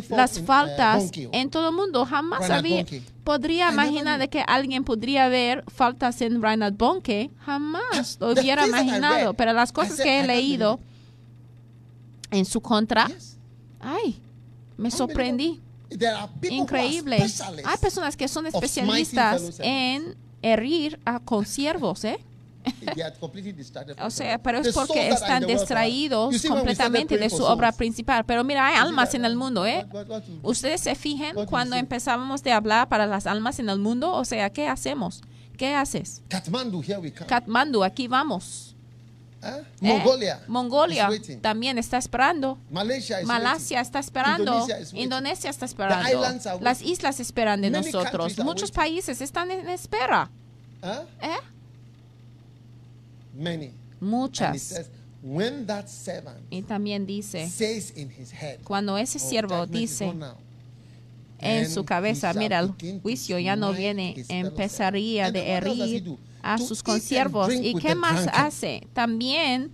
Speaker 1: las
Speaker 2: uh,
Speaker 1: faltas en todo el mundo. Jamás
Speaker 2: Bonnke.
Speaker 1: podría imaginar de que alguien podría ver faltas en Reinhard Bonke. Jamás lo hubiera imaginado.
Speaker 2: read,
Speaker 1: Pero las cosas
Speaker 2: said,
Speaker 1: que he leído en su contra,
Speaker 2: Yes.
Speaker 1: ay, me sorprendí.
Speaker 2: Are people
Speaker 1: Increíble. Hay personas que son especialistas en herir a consiervos, ¿eh? O sea, pero es porque están distraídos completamente de su obra principal. Pero mira, hay almas en el mundo, ¿eh? Ustedes se
Speaker 2: you
Speaker 1: cuando empezábamos de hablar para las almas en el mundo, o sea, ¿qué hacemos? ¿Qué haces? Katmandu, aquí vamos.
Speaker 2: Huh?
Speaker 1: ¿eh?
Speaker 2: Mongolia.
Speaker 1: Mongolia también está esperando.
Speaker 2: Malaysia
Speaker 1: Malasia está esperando.
Speaker 2: Indonesia
Speaker 1: está esperando. Las islas esperan de
Speaker 2: Many
Speaker 1: nosotros. Muchos países están en espera.
Speaker 2: Huh?
Speaker 1: ¿eh?
Speaker 2: Many.
Speaker 1: Muchas.
Speaker 2: says, when that servant
Speaker 1: Y también dice,
Speaker 2: says in his head,
Speaker 1: cuando ese
Speaker 2: "Oh,
Speaker 1: siervo
Speaker 2: is
Speaker 1: dice
Speaker 2: gone now,"
Speaker 1: en su cabeza, mira, el juicio ya no viene, empezaría de herir a sus consiervos. ¿Y qué más hace? También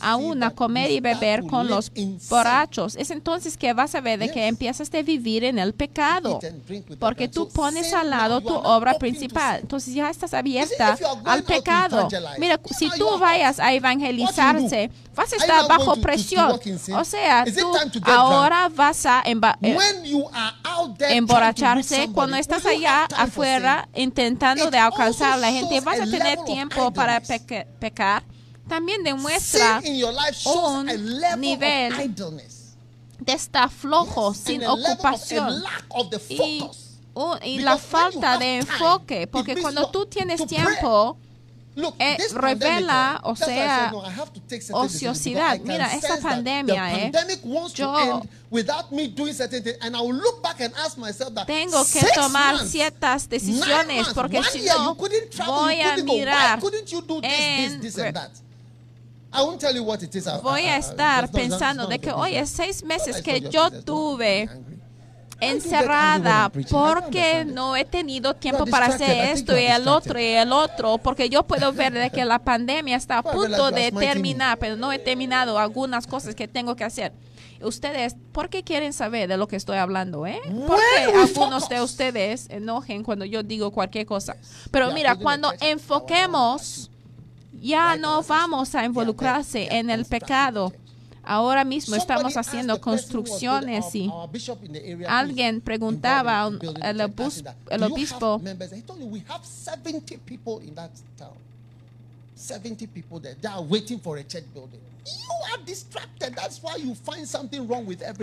Speaker 1: Aún a comer y beber con los borrachos. Es entonces que vas a ver de que empiezas a vivir en el pecado. Porque tú pones al lado tu obra principal. Entonces ya estás abierta al pecado. Mira, si tú vayas a evangelizarse, vas a estar bajo presión. O sea, tú ahora vas a eh, emborracharse cuando estás allá afuera intentando de alcanzar a la gente, vas a tener tiempo para pecar. También demuestra
Speaker 2: sin in your life shows
Speaker 1: un nivel de estar flojo, sin ocupación. y, un- y la falta de enfoque, porque cuando tú tienes tiempo, eh, revela, o sea, ociosidad. Mira, esta pandemia, eh, yo-
Speaker 2: to end without me doing certain things, and I will look back and ask myself that
Speaker 1: tengo que tomar ciertas decisiones, porque si no, voy a mirar en voy
Speaker 2: I-
Speaker 1: a estar pensando de que, oye, seis meses que yo tuve encerrada porque no he tenido tiempo para hacer esto y el otro y el otro, porque yo puedo ver de que la pandemia está a punto de terminar, pero no he terminado algunas cosas que tengo que hacer. Ustedes, ¿por qué quieren saber de lo que estoy hablando, eh? ¿Por qué
Speaker 2: When we
Speaker 1: algunos de ustedes enojen cuando yo digo cualquier cosa? Pero mira,
Speaker 2: a
Speaker 1: cuando enfoquemos, ya no vamos a involucrarse en el pecado. Ahora mismo estamos haciendo construcciones y alguien preguntaba al
Speaker 2: the church,
Speaker 1: obus-
Speaker 2: asking that,
Speaker 1: el
Speaker 2: "Do you
Speaker 1: obispo-
Speaker 2: have members?" He told me, we have 70 people in that town. 70 people there. They are waiting for a church building.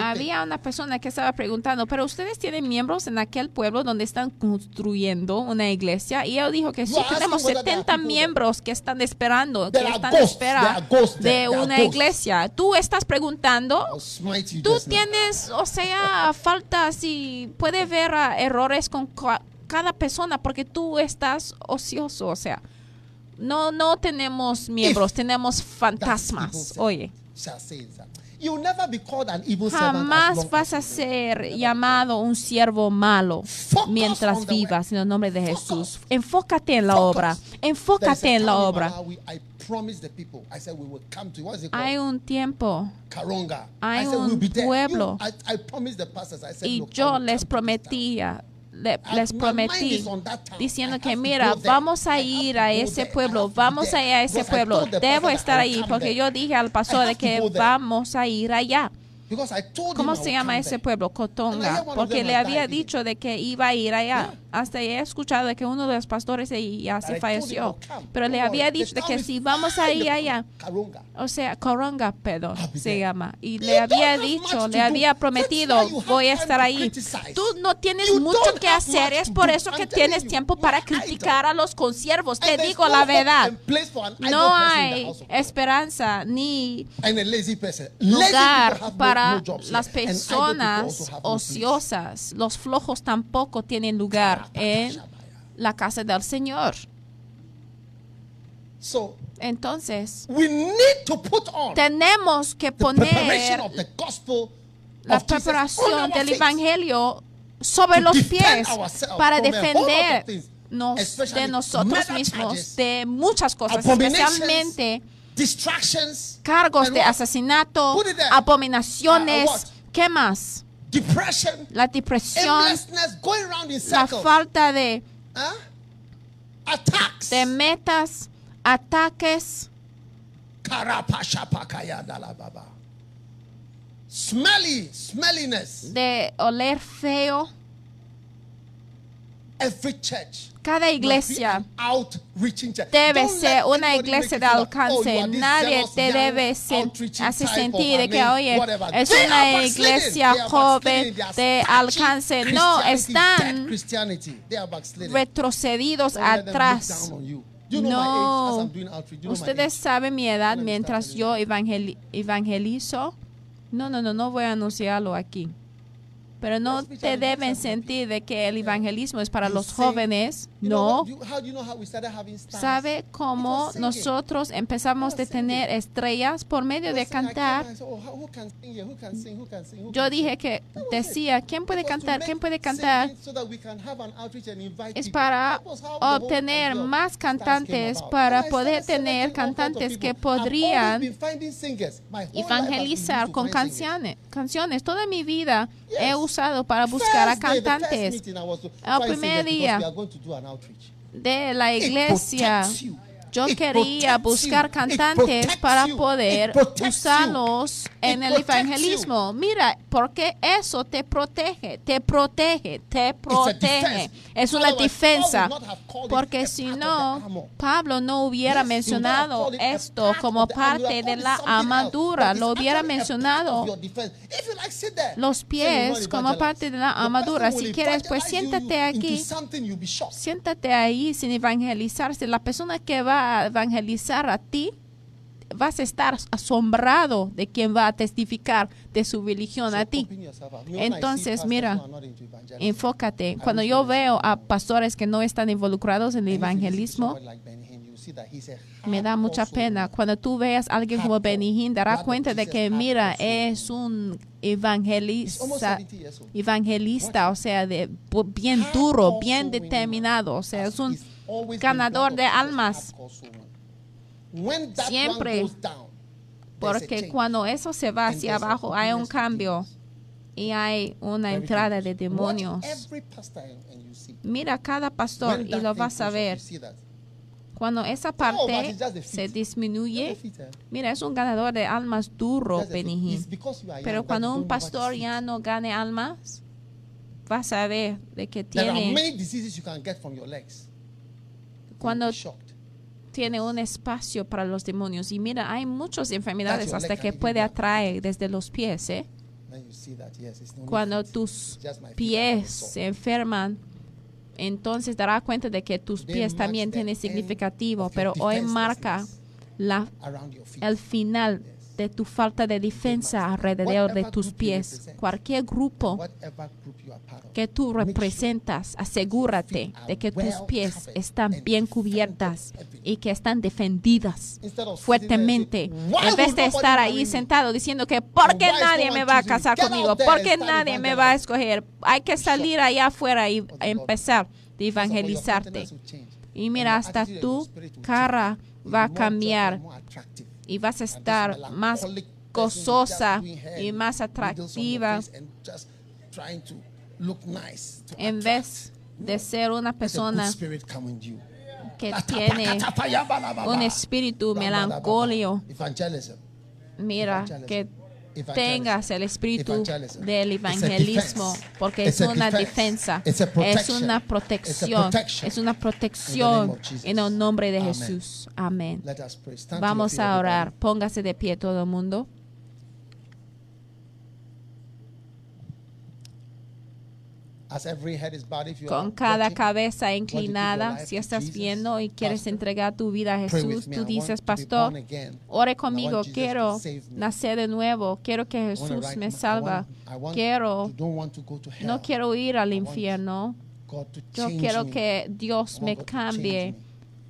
Speaker 1: Había una persona que estaba preguntando, pero ustedes tienen miembros en aquel pueblo donde están construyendo una iglesia y él dijo que sí tenemos
Speaker 2: asking whether there are
Speaker 1: 70
Speaker 2: people
Speaker 1: miembros que están esperando, que están en espera de una iglesia. Tú estás preguntando, tú tienes, o sea, faltas y puede ver errores con cada persona porque tú estás ocioso, o sea. No, no tenemos miembros, tenemos fantasmas. Oye.
Speaker 2: shall say that. You'll never be called an evil servant as
Speaker 1: Jamás vas a ser llamado un siervo malo mientras vivas en el nombre de. Jesús. Enfócate en la obra. Enfócate en la obra.
Speaker 2: Malawi, I promised the people. I said we will come to. What is it called?
Speaker 1: Hay un tiempo hay
Speaker 2: I said
Speaker 1: un pueblo.
Speaker 2: You- I, I promised the pastors. I said
Speaker 1: y yo les prometía, le- les prometí diciendo que mira, vamos a ir a ese pueblo, vamos a ir a ese pueblo. Debo estar ahí porque yo dije al pastor que vamos a ir allá. ¿Cómo se llama ese pueblo? Cotonga. Porque le había dicho de que iba a ir allá. Hasta he escuchado de que uno de los pastores ya se falleció.
Speaker 2: "I'll come.
Speaker 1: Pero le había dicho de que si vamos a ir allá, o sea, Coronga, perdón, se llama. Y le había dicho, le había prometido, voy a estar ahí. Tú no tienes mucho que hacer, es por eso que tienes tiempo para criticar a los consiervos. Te digo la verdad. No hay esperanza ni lugar
Speaker 2: no-
Speaker 1: para las personas ociosas. Los flojos tampoco tienen lugar en la casa del Señor.
Speaker 2: So
Speaker 1: Entonces,
Speaker 2: we need to put on
Speaker 1: tenemos que
Speaker 2: the preparation
Speaker 1: poner
Speaker 2: of the gospel
Speaker 1: la preparación del. Evangelio sobre los pies para defendernos de nosotros mismos de muchas cosas, especialmente
Speaker 2: distractions,
Speaker 1: cargos de asesinato, abominaciones.
Speaker 2: Uh, uh?
Speaker 1: ¿Qué más?
Speaker 2: depression,
Speaker 1: la depresión,
Speaker 2: going around in
Speaker 1: la falta de,
Speaker 2: huh? attacks.
Speaker 1: de metas, ataques.
Speaker 2: Smelly, smelliness.
Speaker 1: de oler feo.
Speaker 2: Every church
Speaker 1: Cada iglesia
Speaker 2: church.
Speaker 1: debe ser una iglesia de
Speaker 2: oh,
Speaker 1: alcance. Nadie te debe hacer sentir que, oye, es una iglesia joven de alcance. No, están retrocedidos atrás. No, ustedes saben mi edad mientras yo evangeli- evangelizo. No, no, no, no voy a anunciarlo aquí. Pero no te deben sentir de que el evangelismo es para los jóvenes. No. ¿Sabe cómo nosotros empezamos de tener estrellas por medio de cantar?
Speaker 2: oh,
Speaker 1: Yo dije que decía, ¿quién puede cantar? ¿Quién puede cantar? Es para obtener más cantantes para poder tener cantantes que podrían evangelizar con canciones. Canciones. Toda mi vida he usado para buscar a cantantes. El primer día de la iglesia. Yo quería buscar cantantes para poder usarlos en el evangelismo. Mira, porque eso te protege, te protege, te protege. Es una defensa. Porque si no. Pablo no hubiera mencionado esto como parte de la armadura. Lo hubiera mencionado los pies como parte de la armadura. Si quieres, pues siéntate aquí. Siéntate ahí sin evangelizarse. La persona que va evangelizar a ti, vas a estar asombrado de quien va a testificar de su religión a ti. Entonces, mira, Enfócate. Cuando yo veo a pastores que no están involucrados en el evangelismo, me da mucha pena. Cuando tú veas a alguien como Hinn, darás cuenta de que, mira, es un evangelista,
Speaker 2: 70 years old.
Speaker 1: evangelista, o sea, de bien duro, bien determinado, o sea, es un ganador de almas. Siempre. Porque cuando eso se va hacia abajo, hay un cambio y hay una entrada de demonios. Mira cada pastor y lo vas a ver. Cuando esa
Speaker 2: Oh,
Speaker 1: parte se disminuye,
Speaker 2: eh?
Speaker 1: mira, es un ganador de almas duro,
Speaker 2: are
Speaker 1: Pero cuando un pastor ya no gane almas, vas a ver de que tiene, cuando tiene un espacio para los demonios. Y mira, hay muchas enfermedades hasta que puede atraer desde los pies, ¿eh? Cuando tus pies se enferman, entonces dará cuenta de que tus pies también tienen significativo, pero hoy marca la el final de tu falta de defensa alrededor de tus pies. Cualquier grupo que tú representas, asegúrate de que tus pies están bien cubiertas y que están defendidas fuertemente. En
Speaker 2: "Why
Speaker 1: vez de estar ahí
Speaker 2: me?"
Speaker 1: sentado diciendo que ¿por qué nadie me va a casar conmigo? ¿Por qué nadie me va a escoger? Hay que salir allá afuera y empezar
Speaker 2: your
Speaker 1: evangelizarte. Y mira, hasta tu cara va a cambiar. Y vas a estar más gozosa y más atractiva en vez de ser una persona que tiene un espíritu melancólico. Mira, que. Tengas el espíritu del evangelismo, porque es una defensa, es una protección, es una protección en el nombre de. Jesús. Amén. Vamos a orar. Póngase de pie todo el mundo.
Speaker 2: As every head is bowed, if you
Speaker 1: Con cada cabeza inclinada, si estás viendo y quieres entregar tu vida a Jesús, tú dices, pastor, ore conmigo, quiero nacer de nuevo, quiero que Jesús me salva, quiero, no quiero ir al infierno, yo quiero que Dios me cambie.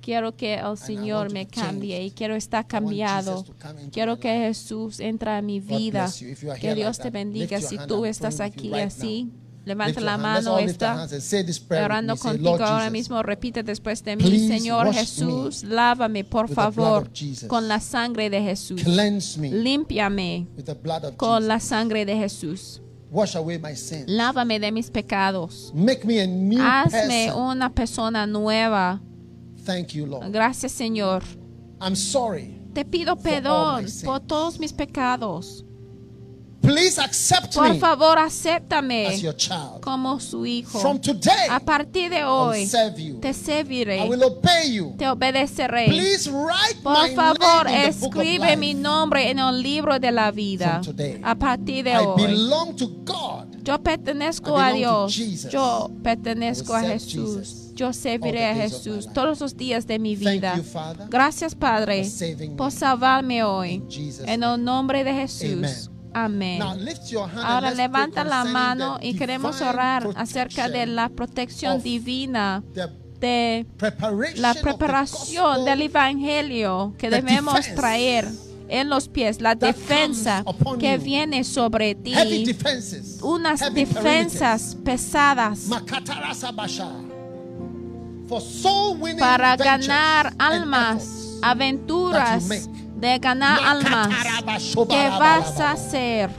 Speaker 1: Quiero que el Señor me cambie y quiero estar cambiado. Quiero que. Jesús entre a mi vida.
Speaker 2: bless you. If you are
Speaker 1: Que Dios te bendiga. Si tú estás aquí así. Levanta la mano. Está orando contigo ahora mismo. Repite después de mí, Señor Jesús, lávame por favor con la sangre de Jesús. Límpiame con la sangre de Jesús.
Speaker 2: Wash away my sins.
Speaker 1: Lávame de mis pecados.
Speaker 2: Make me a new
Speaker 1: Hazme
Speaker 2: person.
Speaker 1: una persona nueva.
Speaker 2: Thank you, Lord.
Speaker 1: Gracias, Señor.
Speaker 2: I'm sorry.
Speaker 1: Te pido perdón por todos mis pecados.
Speaker 2: Please accept
Speaker 1: Por
Speaker 2: me
Speaker 1: favor,
Speaker 2: as
Speaker 1: acéptame
Speaker 2: your child.
Speaker 1: como su hijo.
Speaker 2: From today,
Speaker 1: A partir de
Speaker 2: I will
Speaker 1: hoy,
Speaker 2: serve you.
Speaker 1: te serviré,
Speaker 2: I will obey you.
Speaker 1: te obedeceré.
Speaker 2: Please write
Speaker 1: Por
Speaker 2: my
Speaker 1: favor,
Speaker 2: name in the book of
Speaker 1: escribe
Speaker 2: life.
Speaker 1: mi nombre en el libro de la vida.
Speaker 2: From today,
Speaker 1: A partir de
Speaker 2: I
Speaker 1: hoy,
Speaker 2: belong to God.
Speaker 1: yo pertenezco
Speaker 2: I
Speaker 1: a
Speaker 2: belong to
Speaker 1: Dios.
Speaker 2: Jesus.
Speaker 1: Yo pertenezco
Speaker 2: I
Speaker 1: a
Speaker 2: serve
Speaker 1: Jesús.
Speaker 2: Jesus
Speaker 1: Yo serviré a Jesús todos los días de mi vida. Gracias, Padre, por
Speaker 2: me.
Speaker 1: salvarme hoy. En el nombre de Jesús. Amén. Ahora levanta la mano y queremos orar acerca de la protección divina, de la preparación del Evangelio que debemos traer en los pies, la defensa que viene sobre ti, unas defensas pesadas para ganar almas, aventuras. De ganar almas que vas a hacer.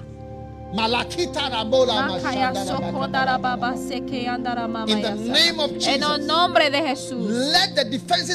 Speaker 1: En el nombre de Jesús.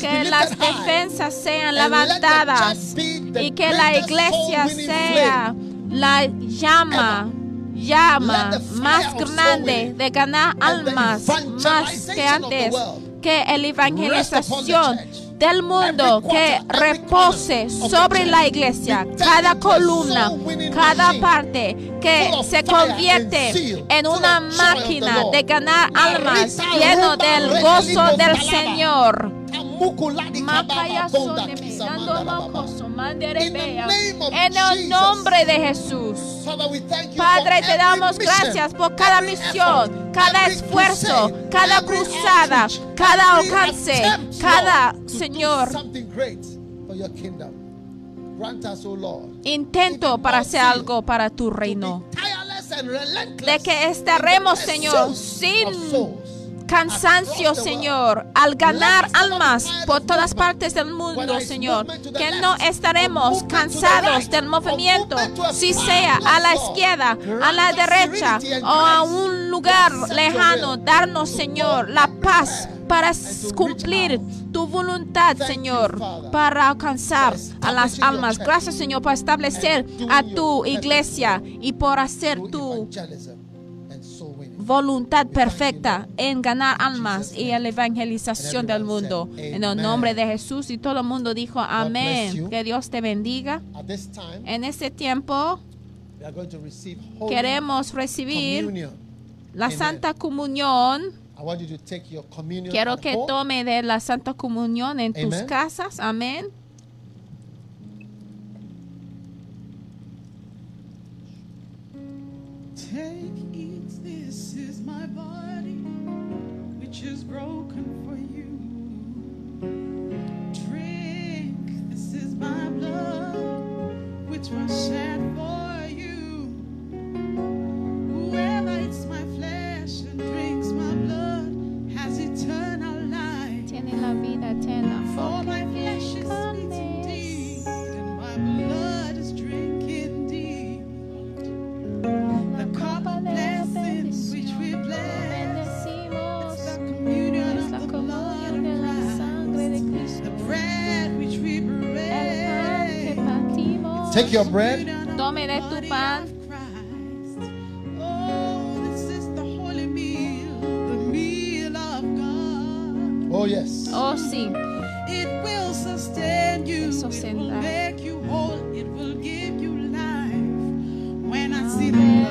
Speaker 1: que las defensas sean levantadas y que la iglesia sea la llama, llama más grande de ganar almas más que antes, que la evangelización del mundo que repose sobre la iglesia, cada columna, cada parte que se convierte en una máquina de ganar almas lleno del gozo del. Señor. En el nombre de Jesús. Padre, te damos gracias por cada misión, cada esfuerzo, cada cruzada, cada alcance, cada Señor intento para hacer algo para tu reino. De que estaremos, Señor, sin. Cansancio, Señor, al ganar almas por todas partes del mundo, Señor. Que no estaremos cansados del movimiento, si sea a la izquierda, a la derecha o a un lugar lejano. Darnos, Señor, la paz para cumplir tu voluntad, Señor, para alcanzar a las almas. Gracias, Señor, por establecer a tu iglesia y por hacer tu voluntad perfecta en ganar almas y en la evangelización del mundo. En el nombre de Jesús y todo el mundo dijo amén. Que Dios te bendiga. En este tiempo
Speaker 2: we are going to receive holy
Speaker 1: queremos recibir la. Santa Comunión.
Speaker 2: I want you to take your communion
Speaker 1: Quiero que tome de la Santa Comunión en tus casas. Amén.
Speaker 3: Take, my blood, which was shed for you. Whoever eats my flesh and drinks my blood has eternal life.
Speaker 1: Tiene la vida eterna.
Speaker 3: For my
Speaker 2: Take your bread.
Speaker 1: Tome de tu pan.
Speaker 3: Oh, this is the holy meal, the meal of God.
Speaker 2: Oh, yes.
Speaker 1: Oh, sí.
Speaker 3: It will sustain you.
Speaker 1: Te
Speaker 3: It will make you whole. It will give you life. When I see the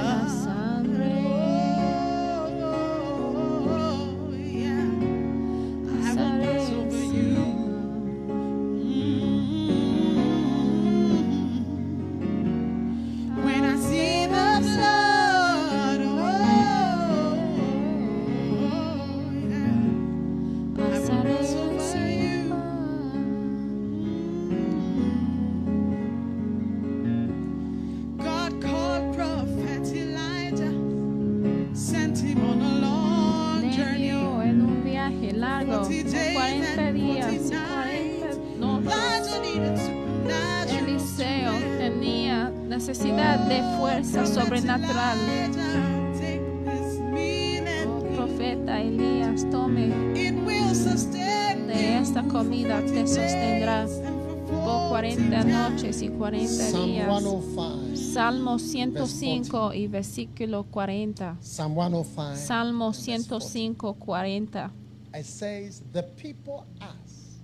Speaker 1: Salmo 105 y versículo 40.
Speaker 2: Psalm 105.
Speaker 1: Salmo
Speaker 2: and verse 40.
Speaker 1: 105, 40.
Speaker 2: It says, The people asked,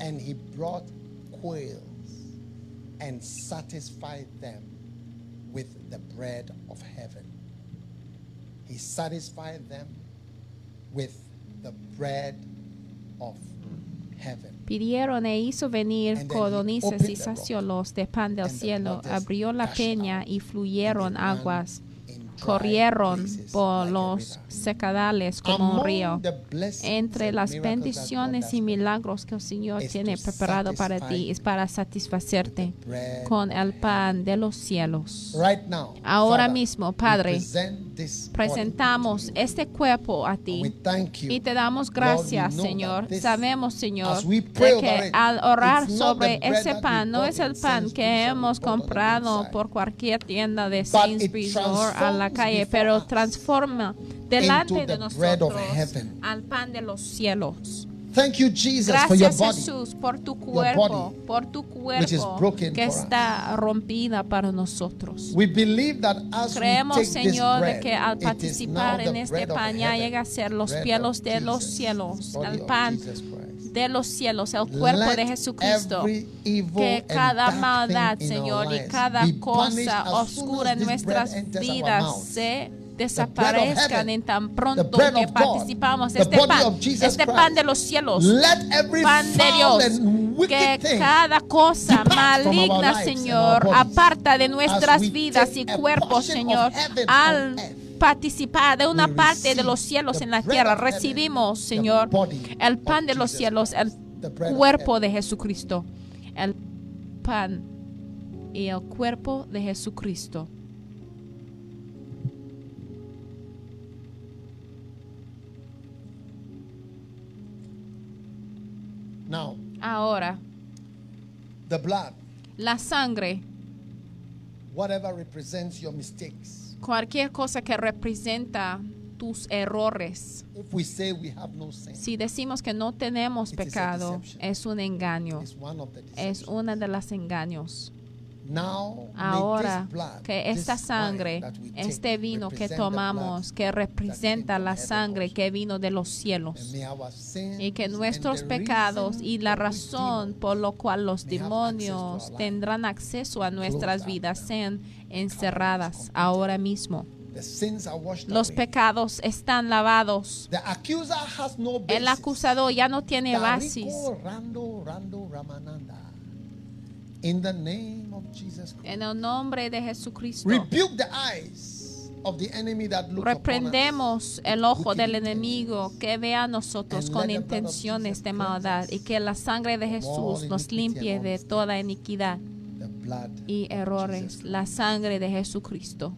Speaker 2: and he brought quails and satisfied them with the bread of heaven. He satisfied them with the bread of heaven.
Speaker 1: Pidieron e hizo venir codornices y
Speaker 2: the
Speaker 1: saciólos de pan del cielo. Abrió la peña y fluyeron aguas. Corrieron por los secadales como un río. Entre las bendiciones y milagros que el Señor tiene preparado para ti es para satisfacerte con el pan de los cielos.
Speaker 2: Right now,
Speaker 1: Ahora mismo, Padre, Presentamos este cuerpo a ti
Speaker 2: we thank you.
Speaker 1: y te damos gracias, Señor. Sabemos, Señor, de que al orar sobre ese pan no es el pan que hemos comprado por cualquier tienda de Sainsbury's a la calle, pero transforma delante de nosotros al pan de los cielos.
Speaker 2: Thank you, Jesus, for your
Speaker 1: Gracias
Speaker 2: body.
Speaker 1: Jesús por tu cuerpo,
Speaker 2: body,
Speaker 1: por tu cuerpo que
Speaker 2: us.
Speaker 1: está rompida para nosotros.
Speaker 2: We believe that as
Speaker 1: Creemos,
Speaker 2: we take this
Speaker 1: Señor,
Speaker 2: bread,
Speaker 1: de que al participar en este
Speaker 2: bread
Speaker 1: pan ya llega a ser los
Speaker 2: bread of
Speaker 1: de los cielos, el pan de los cielos, el cuerpo
Speaker 2: Let
Speaker 1: de Jesucristo. Que cada maldad, Señor, y cada cosa oscura en
Speaker 2: this
Speaker 1: nuestras
Speaker 2: bread
Speaker 1: vidas se
Speaker 2: bread
Speaker 1: desaparezcan en tan pronto que participamos este
Speaker 2: body
Speaker 1: pan, este pan de los cielos. Pan de Dios, que cada cosa maligna, Señor, aparta de
Speaker 2: as
Speaker 1: nuestras vidas y cuerpos, Señor, al participar de una parte de los cielos en la tierra. Recibimos, Señor, el pan de los cielos, el cuerpo de Jesucristo, el pan y el cuerpo de Jesucristo. Ahora,
Speaker 2: the blood,
Speaker 1: la sangre,
Speaker 2: whatever represents your mistakes.
Speaker 1: cualquier cosa que representa tus errores.
Speaker 2: If we say we have no sin,
Speaker 1: Si decimos que no tenemos pecado, es un engaño. Es una de las engaños.
Speaker 2: Now,
Speaker 1: Ahora
Speaker 2: this blood,
Speaker 1: que esta sangre, este vino que tomamos, que representa la sangre que vino de los cielos. Y que nuestros pecados y la razón por lo cual los demonios tendrán acceso a nuestras vidas sean encerradas ahora mismo. Los pecados están lavados. El acusador ya no tiene basis. En el nombre de Jesucristo.
Speaker 2: Rebuke the eyes of the enemy that look upon us.
Speaker 1: Reprendemos el ojo del enemigo que ve a nosotros con intenciones de maldad y que la sangre de Jesús nos limpie de toda iniquidad y errores. La sangre de Jesucristo.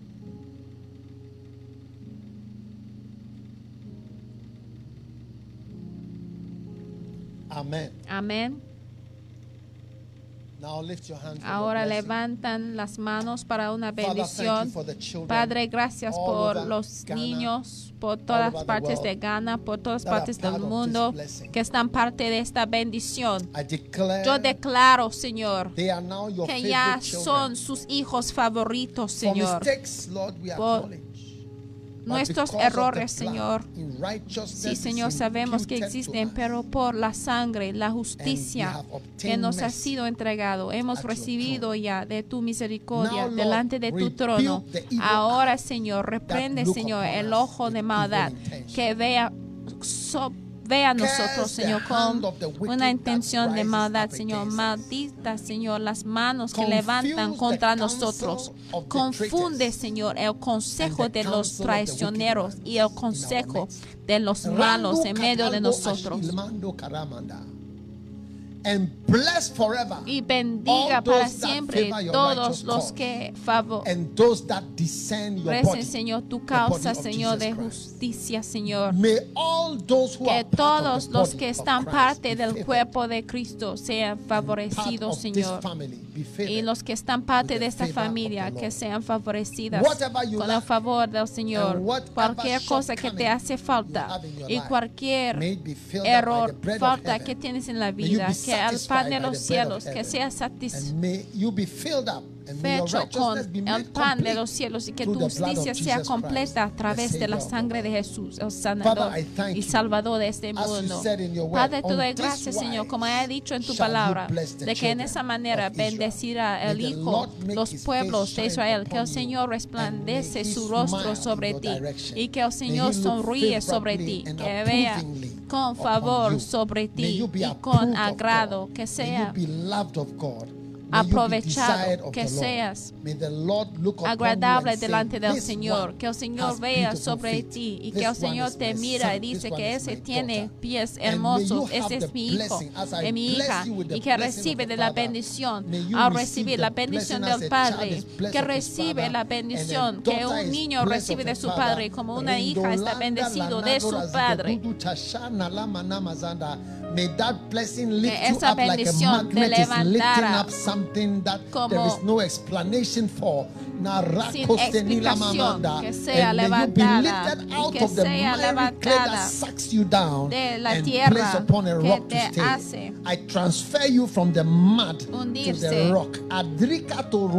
Speaker 2: Amen.
Speaker 1: Amén.
Speaker 2: Now lift your hands. for
Speaker 1: Ahora levantan las manos para una bendición. Padre, gracias por los niños, por todas partes de Ghana, por todas partes
Speaker 2: part
Speaker 1: del mundo que están parte de esta bendición. Yo declaro, Señor, que ya son sus hijos favoritos, Señor. Por. Nuestros errores, Señor. Sí, Señor, sabemos que existen, pero por la sangre, la justicia que nos ha sido entregado, hemos recibido ya de tu misericordia delante de tu trono. Ahora, Señor, reprende, Señor, el ojo de maldad que vea, so- vea a nosotros, Señor, con una intención de maldad, Señor. Maldita, Señor, las manos que levantan contra nosotros. Confunde, Señor, el consejo de los traicioneros y el consejo de los malos en medio de nosotros.
Speaker 2: And bless forever
Speaker 1: y bendiga
Speaker 2: all
Speaker 1: para siempre todos los que favor
Speaker 2: and those that descend your
Speaker 1: recen,
Speaker 2: body.
Speaker 1: Señor, tu causa, Señor, de justicia, Señor.
Speaker 2: May all those who
Speaker 1: Que todos los que están parte del cuerpo de Cristo sean favorecidos, Señor. Y los que están parte de esta familia que sean favorecidas con el favor del Señor. Cualquier cosa que te hace falta y cualquier error, falta que tienes en la vida, que
Speaker 2: satisfied
Speaker 1: pan de los cielos, que sea satisfecho
Speaker 2: Your
Speaker 1: con el pan de los cielos y que tu justicia sea completa a través de la sangre de. Jesús, el sanador y salvador de este mundo. Padre, te doy gracias, Señor, como he dicho en tu palabra, de que en esa manera bendecirá el Hijo los pueblos de Israel, que el Señor
Speaker 2: and
Speaker 1: resplandece su rostro sobre ti y que el Señor sonríe sobre ti, que vea con favor sobre ti y con agrado, que sea aprovechado, que seas agradable delante del
Speaker 2: "This
Speaker 1: Señor, que el Señor vea sobre ti y que el Señor te mira y dice que ese tiene pies hermosos, ese es mi hijo, es mi hija, y que recibe de la bendición. Al
Speaker 2: receive
Speaker 1: recibir la bendición del Padre, que recibe la bendición que un niño recibe de su padre como una hija está bendecido de su padre.
Speaker 2: May that blessing lift you
Speaker 1: esa
Speaker 2: up like a
Speaker 1: te
Speaker 2: magnet is lifting up something that there is no explanation for.
Speaker 1: sin explicación, que sea
Speaker 2: And
Speaker 1: levantada
Speaker 2: lifted
Speaker 1: y
Speaker 2: out
Speaker 1: que
Speaker 2: of the
Speaker 1: sea levantada
Speaker 2: that sucks you down
Speaker 1: de la
Speaker 2: and
Speaker 1: tierra
Speaker 2: placed upon a
Speaker 1: que
Speaker 2: rock to
Speaker 1: te
Speaker 2: stay.
Speaker 1: hace
Speaker 2: I transfer you from the mud to
Speaker 1: hundirse,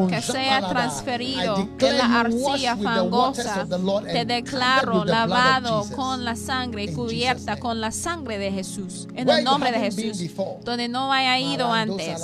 Speaker 1: que sea transferido
Speaker 2: I
Speaker 1: de
Speaker 2: declare
Speaker 1: la
Speaker 2: you washed
Speaker 1: arcilla
Speaker 2: with the waters
Speaker 1: fangosa.
Speaker 2: of the Lord
Speaker 1: Te
Speaker 2: and covered
Speaker 1: declaro
Speaker 2: with the blood of
Speaker 1: lavado
Speaker 2: Jesus.
Speaker 1: con la sangre y cubierta con la sangre de Jesús. En el
Speaker 2: you
Speaker 1: nombre de Jesús. Donde no haya ido antes.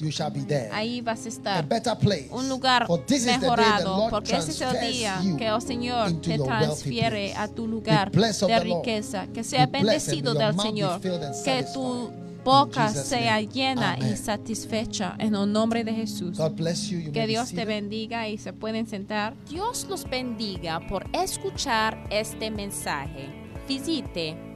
Speaker 2: You shall be there.
Speaker 1: Ahí vas a estar.
Speaker 2: better place.
Speaker 1: Un lugar mejorado. Porque ese es el día que el Señor
Speaker 2: into
Speaker 1: te transfiere a tu lugar de riqueza. Que sea bendecido del Señor. Que tu boca sea llena y
Speaker 2: Amen.
Speaker 1: satisfecha. En el nombre de Jesús.
Speaker 2: God bless you. You
Speaker 1: Que Dios te bendiga y se pueden sentar. Dios los bendiga por escuchar este mensaje. Visite